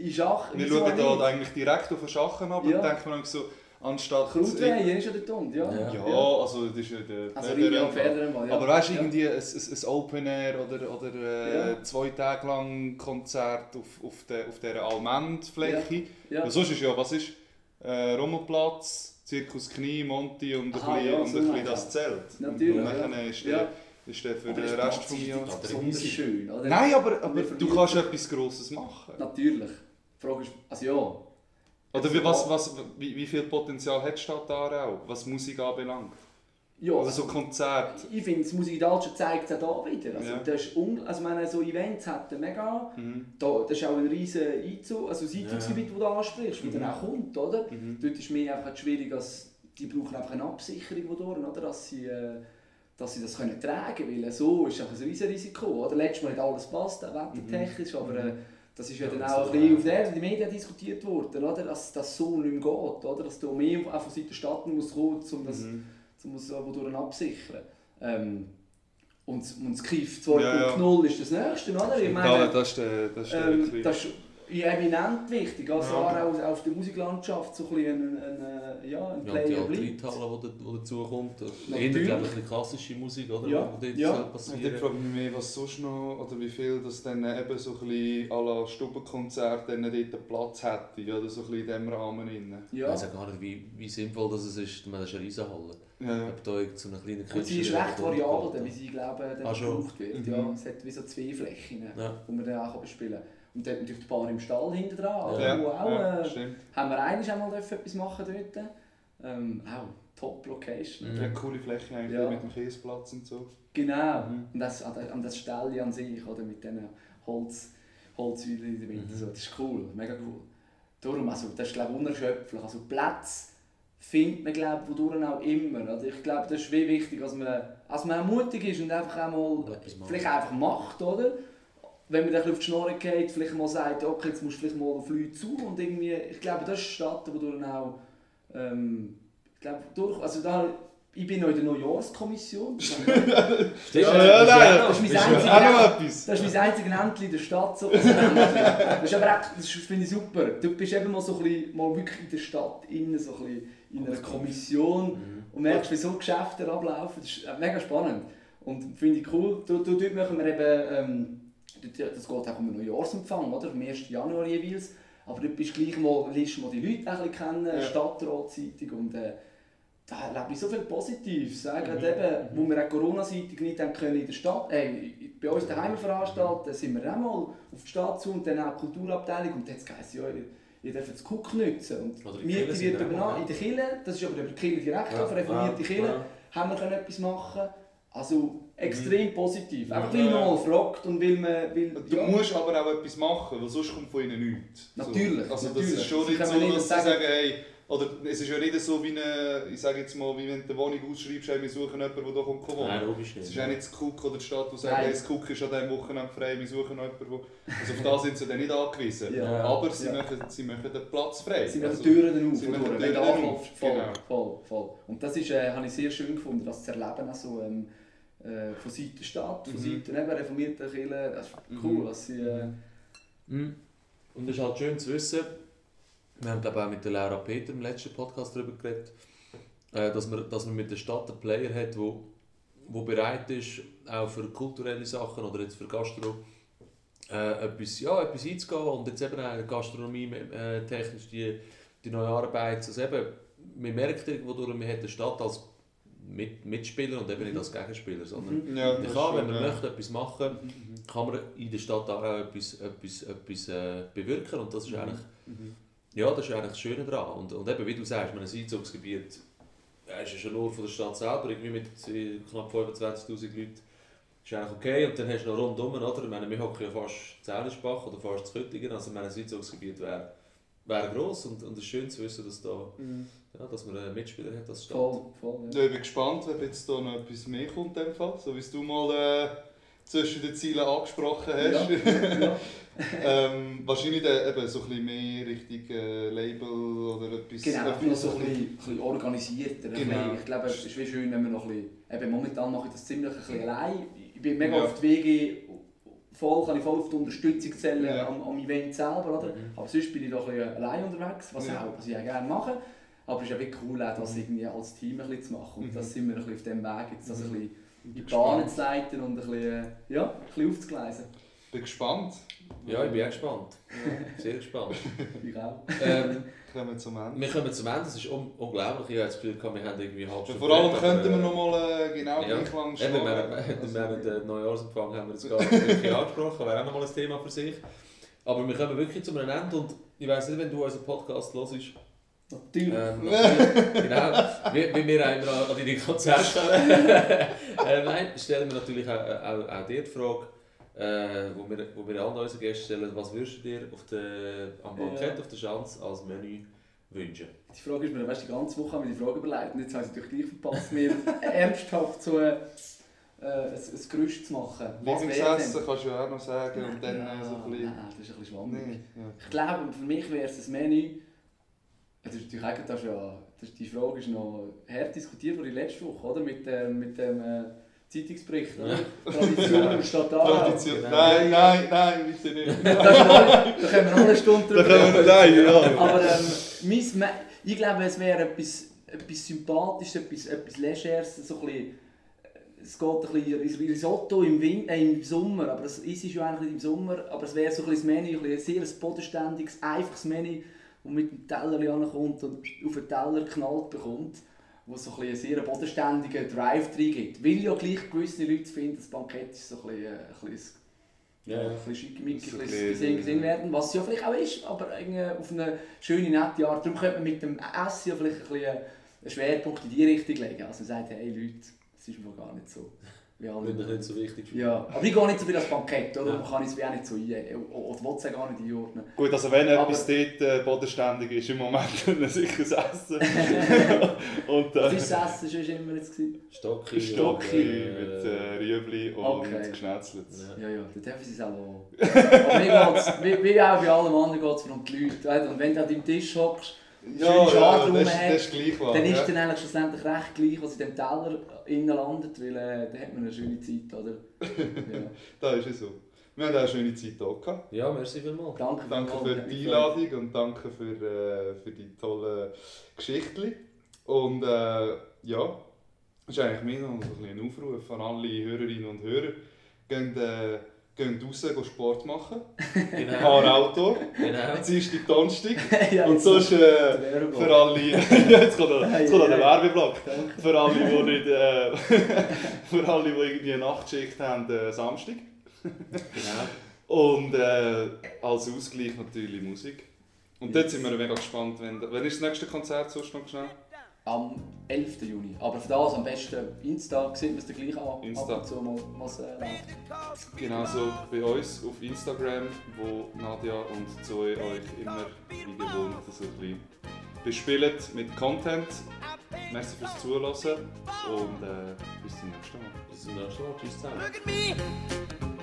In Schach. Wir schauen da nicht? eigentlich direkt auf den Schachen ab Ja. und denken mir so, anstatt... Krautweihen ist ja dort unten, ja. Ja. Ja, also das ist ja der Also Federer- ja. Aber weißt du, Ja. irgendwie ein, ein, ein Open Air oder, oder äh, Ja. zwei Tage lang Konzert auf, auf, der, auf dieser Allmendfläche. Ja. Ja. Sonst ist ja, was ist? Äh, Rummelplatz, Zirkus Knie, Monti und ein Aha, bisschen, ja, und so ein bisschen das Zelt. Natürlich, Und ja. dann ist, der, Ja. ist der für Aber den Rest Platz vom ist Jahr. doch Oder besonders schön, oder? Nein, aber, aber du kannst etwas Grosses machen. Natürlich. Die Frage ist, also ja. Oder wie, was, was, wie, wie viel Potenzial hat die Stadt Aarau, was Musik anbelangt? ja Also so Konzerte. ich finde, das Musik in der Altstadt zeigt es auch da wieder. Also, Ja. das ist un also meine, so Events hat mega. Mhm. Da, das ist auch ein riesen Einzug, also ein Einzugsgebiet, Ja. das du ansprichst, wo Mhm. dann auch kommt, oder? Mhm. Dort ist mir einfach schwierig, dass die brauchen einfach eine Absicherung wodurch, oder? Dass sie, äh, dass sie das können tragen können, weil so ist einfach ein riesen Risiko, oder? Letztes Mal hat alles passt, auch wettertechnisch, aber äh, das ist ja, Ja, dann auch ist ein bisschen auch- auf der in den Medien diskutiert worden, oder? Dass das so nicht mehr geht, oder? Dass da mehr auch von Seiten der Stadt muss kommen, um das, Mhm. um das wodurch absichern. Ähm, und, und das KIF 2.0 Ja, ja. ist das Nächste, oder? Ich Ja, meine, das ist der, das ist der ähm, ja, eminent wichtig. Also Ja. auch auf der Musiklandschaft so ein bisschen ein, ein, ein, ja, ein Ja, die Player bleibt. Die, die dazukommt. Eher, glaube ich, klassische Musik, oder? Ja, Die dort ja. passieren ich frage mich mehr, was sonst noch, oder wie viel das dann eben so ein bisschen à la Stubenkonzert dann dort Platz hätte, oder so ein bisschen in diesem Rahmen. Drin. Ich Ja. weiß ja gar nicht, wie, wie sinnvoll das ist. Ich meine, das ist eine Riesenhalle. Ja, ja. Ob da irgend so eine kleine Und sie ist recht variabel, wie sie glaube dann Ah, gebraucht wird. Mhm. Ja, es hat wie so zwei Flächen, Ja. die man dann auch bespielen kann. Und hat natürlich die Bar im Stall hinten dran, also Ja. wo auch, ja, äh, stimmt. haben wir eigentlich einmal dürfen etwas machen dort. Ähm, auch top Location. Mhm. Eine coole Fläche eigentlich Ja. mit dem Kiesplatz und so. Genau. Mhm. Und das, an das- Ställe an sich, oder, mit diesen Holz, Holzsäulen in der Mitte, Mhm. so, das ist cool, mega cool. Darum, also, das ist glaube ich unerschöpflich. Also Platz findet man glaube ich wodurch auch immer. Oder? Ich glaube, das ist wie wichtig, dass man, dass man auch mutig ist und einfach auch mal vielleicht einfach macht, oder? Wenn man dann ein auf die Schnorre geht, vielleicht mal sagt, okay, jetzt musst du vielleicht mal einen Flüge zu und irgendwie, ich glaube, das ist Stadt, wo du dann auch, ähm, ich glaube, durch, also da, ich bin noch in der Neujahrskommission. Das Stimmt, [LAUGHS] Ja, ja, nein, das ist mein einziges das ist mein einziges Entchen in der Stadt. So. Das ist aber auch, das finde ich super. Du bist eben mal so ein bisschen, mal wirklich in der Stadt, innen, so ein bisschen in einer Kommission Mhm. und merkst, wie so Geschäfte ablaufen. Das ist äh, mega spannend. Und finde ich cool. Dort, dort machen wir eben, ähm, das geht auch um einen Neujahrsempfang, oder? Am 1. Januar jeweils. Aber dort bist du gleich mal, lernst du mal die Leute ein bisschen kennen, Ja. Stadtratzeitung und äh, da erlebe ich so viel Positives. Gerade Mhm. eben, wo wir auch Corona-seitig nicht haben können in der Stadt, äh, bei uns daheim veranstalten, sind wir auch mal auf die Stadt zu und dann auch die Kulturabteilung und jetzt heisst es ja, ihr dürft das Cook nutzen. Und Miete wird übernommen. In der Kille, das ist aber über die Kille direkt, Ja. auf reformierte Ja. Kille, haben wir können etwas machen Also extrem positiv. Einfach Ja. weil man mal fragt und weil man... Weil, Du ja. musst aber auch etwas machen, weil sonst kommt von ihnen nichts. Natürlich, So. Also natürlich. das ist schon nicht so, nicht dass sie sagen- sagen, hey, oder es ist ja nicht so wie eine, ich sage jetzt mal, wie wenn du eine Wohnung ausschreibst, hey, wir suchen jemanden, der hier kommt wohnen. Nein, logisch Es nicht. ist auch nicht das Cook oder die Stadt, die sagt, hey, das Cook ist an diesem Wochenende frei, wir suchen jemanden, wo... Also auf das sind sie dann nicht angewiesen. Ja. Aber sie, Ja. machen, sie machen den Platz frei. Sie machen Also, Türen dann auf, sie machen Türen anklopfst. auf, Voll, genau. voll, voll. Und das ist, äh, habe ich sehr schön gefunden, das zu erleben, also, ähm, äh, von Seiten Stadt, von Mhm. Seiten eben reformierter Kirche. Das ist Mhm. cool, dass sie... Äh, Mhm. Und es ist halt schön zu wissen, wir haben glaube auch mit der Laura Peter im letzten Podcast darüber geredet, äh, dass, man, dass man mit der Stadt einen Player hat, der wo, wo bereit ist, auch für kulturelle Sachen oder jetzt für Gastro, äh, etwas, ja, etwas einzugehen und jetzt eben auch Gastronomie äh, technisch die, die neue Arbeit, also eben, man merkt irgendwo durch, man hat eine Stadt als mit, Mitspieler und eben nicht als Gegenspieler, sondern Mhm. Ja, das kann, wenn man ja. möchte etwas machen, kann man in der Stadt auch etwas, etwas, etwas äh, bewirken und das ist Mhm. eigentlich, Mhm. ja, das ist eigentlich das Schöne daran. Und, und eben, wie du sagst, man, ein Einzugsgebiet ja, ist ja schon nur von der Stadt selber, irgendwie mit äh, knapp 25'000 Leuten, ist eigentlich okay. Und dann hast du noch rundum, oder? Ich meine, wir hocken ja fast Zählischbach oder fast Züttingen, also mein Einzugsgebiet wäre wär gross und, und es ist schön zu wissen, dass, da, Mhm. Ja, dass man einen Mitspieler hat als Stadt. voll, voll, ja. Ja, ich bin gespannt, ob jetzt da noch etwas mehr kommt in dem Fall. So wie es du mal äh, zwischen den Zielen angesprochen hast. [LAUGHS] Ja, ja. [LAUGHS] ähm, wahrscheinlich dann eben so ein bisschen mehr Richtung äh, Label oder etwas. Genau, etwas noch so ein bisschen, ein bisschen organisierter. Genau. bisschen- Ich glaube, es ist wie schön, wenn man noch ein bisschen... Eben, momentan mache ich das ziemlich ein bisschen allein. Ich bin mega Ja. auf die Wege... Voll, kann ich voll auf die Unterstützung zählen Ja. am, am Event selber. Oder? Mhm. Aber sonst bin ich doch ein bisschen allein unterwegs, was, Ja. auch, was ich auch gerne mache. Aber es ist ja wirklich cool, auch das Mhm. irgendwie als Team ein bisschen zu machen. Und Mhm. das sind wir ein bisschen auf dem Weg, jetzt das ein Mhm. bisschen Ich in bin die Bahnen gespannt. zu leiten und ein bisschen, äh, ja, ein bisschen aufzugleisen. bin gespannt. Ja, ich bin auch gespannt. Sehr gespannt. [LAUGHS] Ich auch. ähm, Kommen wir zum Ende. wir kommen zum Ende, es ist un unglaublich. Ich habe das Gefühl, wir haben irgendwie halb vor allem aber, könnten wir äh, noch mal äh, genau Ja. gleich lang Eben, schlagen. während, während der Neujahrsempfang haben wir jetzt gar nicht [LAUGHS] angesprochen, wäre auch nochmal ein Thema für sich. Aber wir kommen wirklich zu einem Ende und ich weiss nicht, wenn du unseren Podcast hörst, Natürlich. ähm, [LAUGHS] natürlich, genau, wie, wie wir auch immer an, an deine Konzerte [LAUGHS] äh, nein, stellen wir natürlich auch, auch, auch dir die Frage, äh, wo, wir, wo wir allen unseren Gästen stellen, was würdest du dir auf der, am Bankett Ja. auf der Schanze als Menü wünschen? Die Frage ist mir, weißt, die ganze Woche haben wir die Frage überlegt und jetzt habe ich sie natürlich gleich verpasst, mir [LAUGHS] ernsthaft so ein, äh, ein, ein Gerüst zu machen. Lieblingsessen kannst du ja auch noch sagen und dann Ja, äh, so ein bisschen... Nein, das ist ein bisschen schwammig. Nee, ja. Ich glaube, für mich wäre es ein Menü. Das ist natürlich eigentlich das ist ja, das, die Frage ist noch hart diskutiert worden letzte Woche, oder? Mit, dem- mit dem, äh, Zeitungsbericht, oder? Tradition im Stadtara. Tradition. genau. Nein, nein, nein, bitte nicht. Da können wir- da können wir noch eine Stunde Da drüber können wir, nein, ja. Aber ähm, mein, ich glaube, es wäre etwas, etwas Sympathisches, etwas, etwas Legeres, so ein bisschen, es geht ein bisschen Risotto im, Win äh, im Sommer, aber es ist ja eigentlich nicht im Sommer, aber es wäre so ein bisschen das Menü, ein, bisschen ein sehr bodenständiges, einfaches Menü, das mit dem Teller ankommt und auf den Teller geknallt bekommt, wo es so ein einen sehr bodenständigen Drive drin gibt. Weil ja gleich gewisse Leute finden, das Bankett ist so ein bisschen, äh, ein bisschen Ja, ein bisschen schickimicki, ein gesehen, gesehen werden, was es ja vielleicht auch ist, aber auf eine schöne, nette Art. Darum könnte man mit dem Essen ja vielleicht ein bisschen einen Schwerpunkt in die Richtung legen. Also man sagt, hey Leute, es ist mir gar nicht so. Alle Wenn dich nicht so wichtig fühlst. ja, aber ich gehe nicht so viel als Bankett, oder? Ja. Man kann es wie auch nicht so ein, oder will es auch gar nicht einordnen. Gut, also wenn Aber- etwas dort äh, bodenständig ist im Moment, [LAUGHS] dann sicher das Essen. [LAUGHS] und Was äh, ist das Essen schon immer jetzt gewesen? Stocki. Stocki äh, mit äh, Rüebli und Okay. Geschnetzelt. Ja. Ja, ja, dann dürfen sie es auch. Aber mir geht's, wie, wie auch bei allem anderen geht es um die Leute. Und wenn du an deinem Tisch hockst, Ja, ja, das, das ist gleich wahr. dann ist ja. dann eigentlich schlussendlich recht gleich, was in dem Teller innen landet, weil äh, dann hat man eine schöne Zeit, oder? [LAUGHS] Ja. Da ist es so. Wir haben auch eine schöne Zeit hier gehabt. Ja, merci vielmals. Danke, Danke für die Einladung und danke für, äh, für die tollen Geschichten. Und äh, ja, das ist eigentlich mehr noch so ein ein Aufruf an alle Hörerinnen und Hörer. Geht, äh, geht raus, geht Sport machen, [LAUGHS] Genau. fahr Auto, genau. Dienstag, Donnerstag. gefreut. [LAUGHS] ja, Und jetzt sonst äh, für alle... [LAUGHS] jetzt kommt der, jetzt kommt der Werbeblock. Für alle, die nicht... Äh, für alle, die irgendwie eine Nachtschicht haben, äh, Samstag. genau. Und äh, als Ausgleich natürlich Musik. Und dort sind wir mega gespannt, wenn, wenn ist das nächste Konzert sonst noch schnell? Am 11. Juni. Aber für das am besten Insta sieht man es dann gleich auch Insta. ab und zu mal, was äh, läuft. Genauso bei uns auf Instagram, wo Nadja und Zoe euch immer wie gewohnt so ein bisschen bespielen mit Content. Merci fürs Zuhören und äh, bis zum nächsten Mal. Bis zum nächsten Mal. Tschüss zusammen.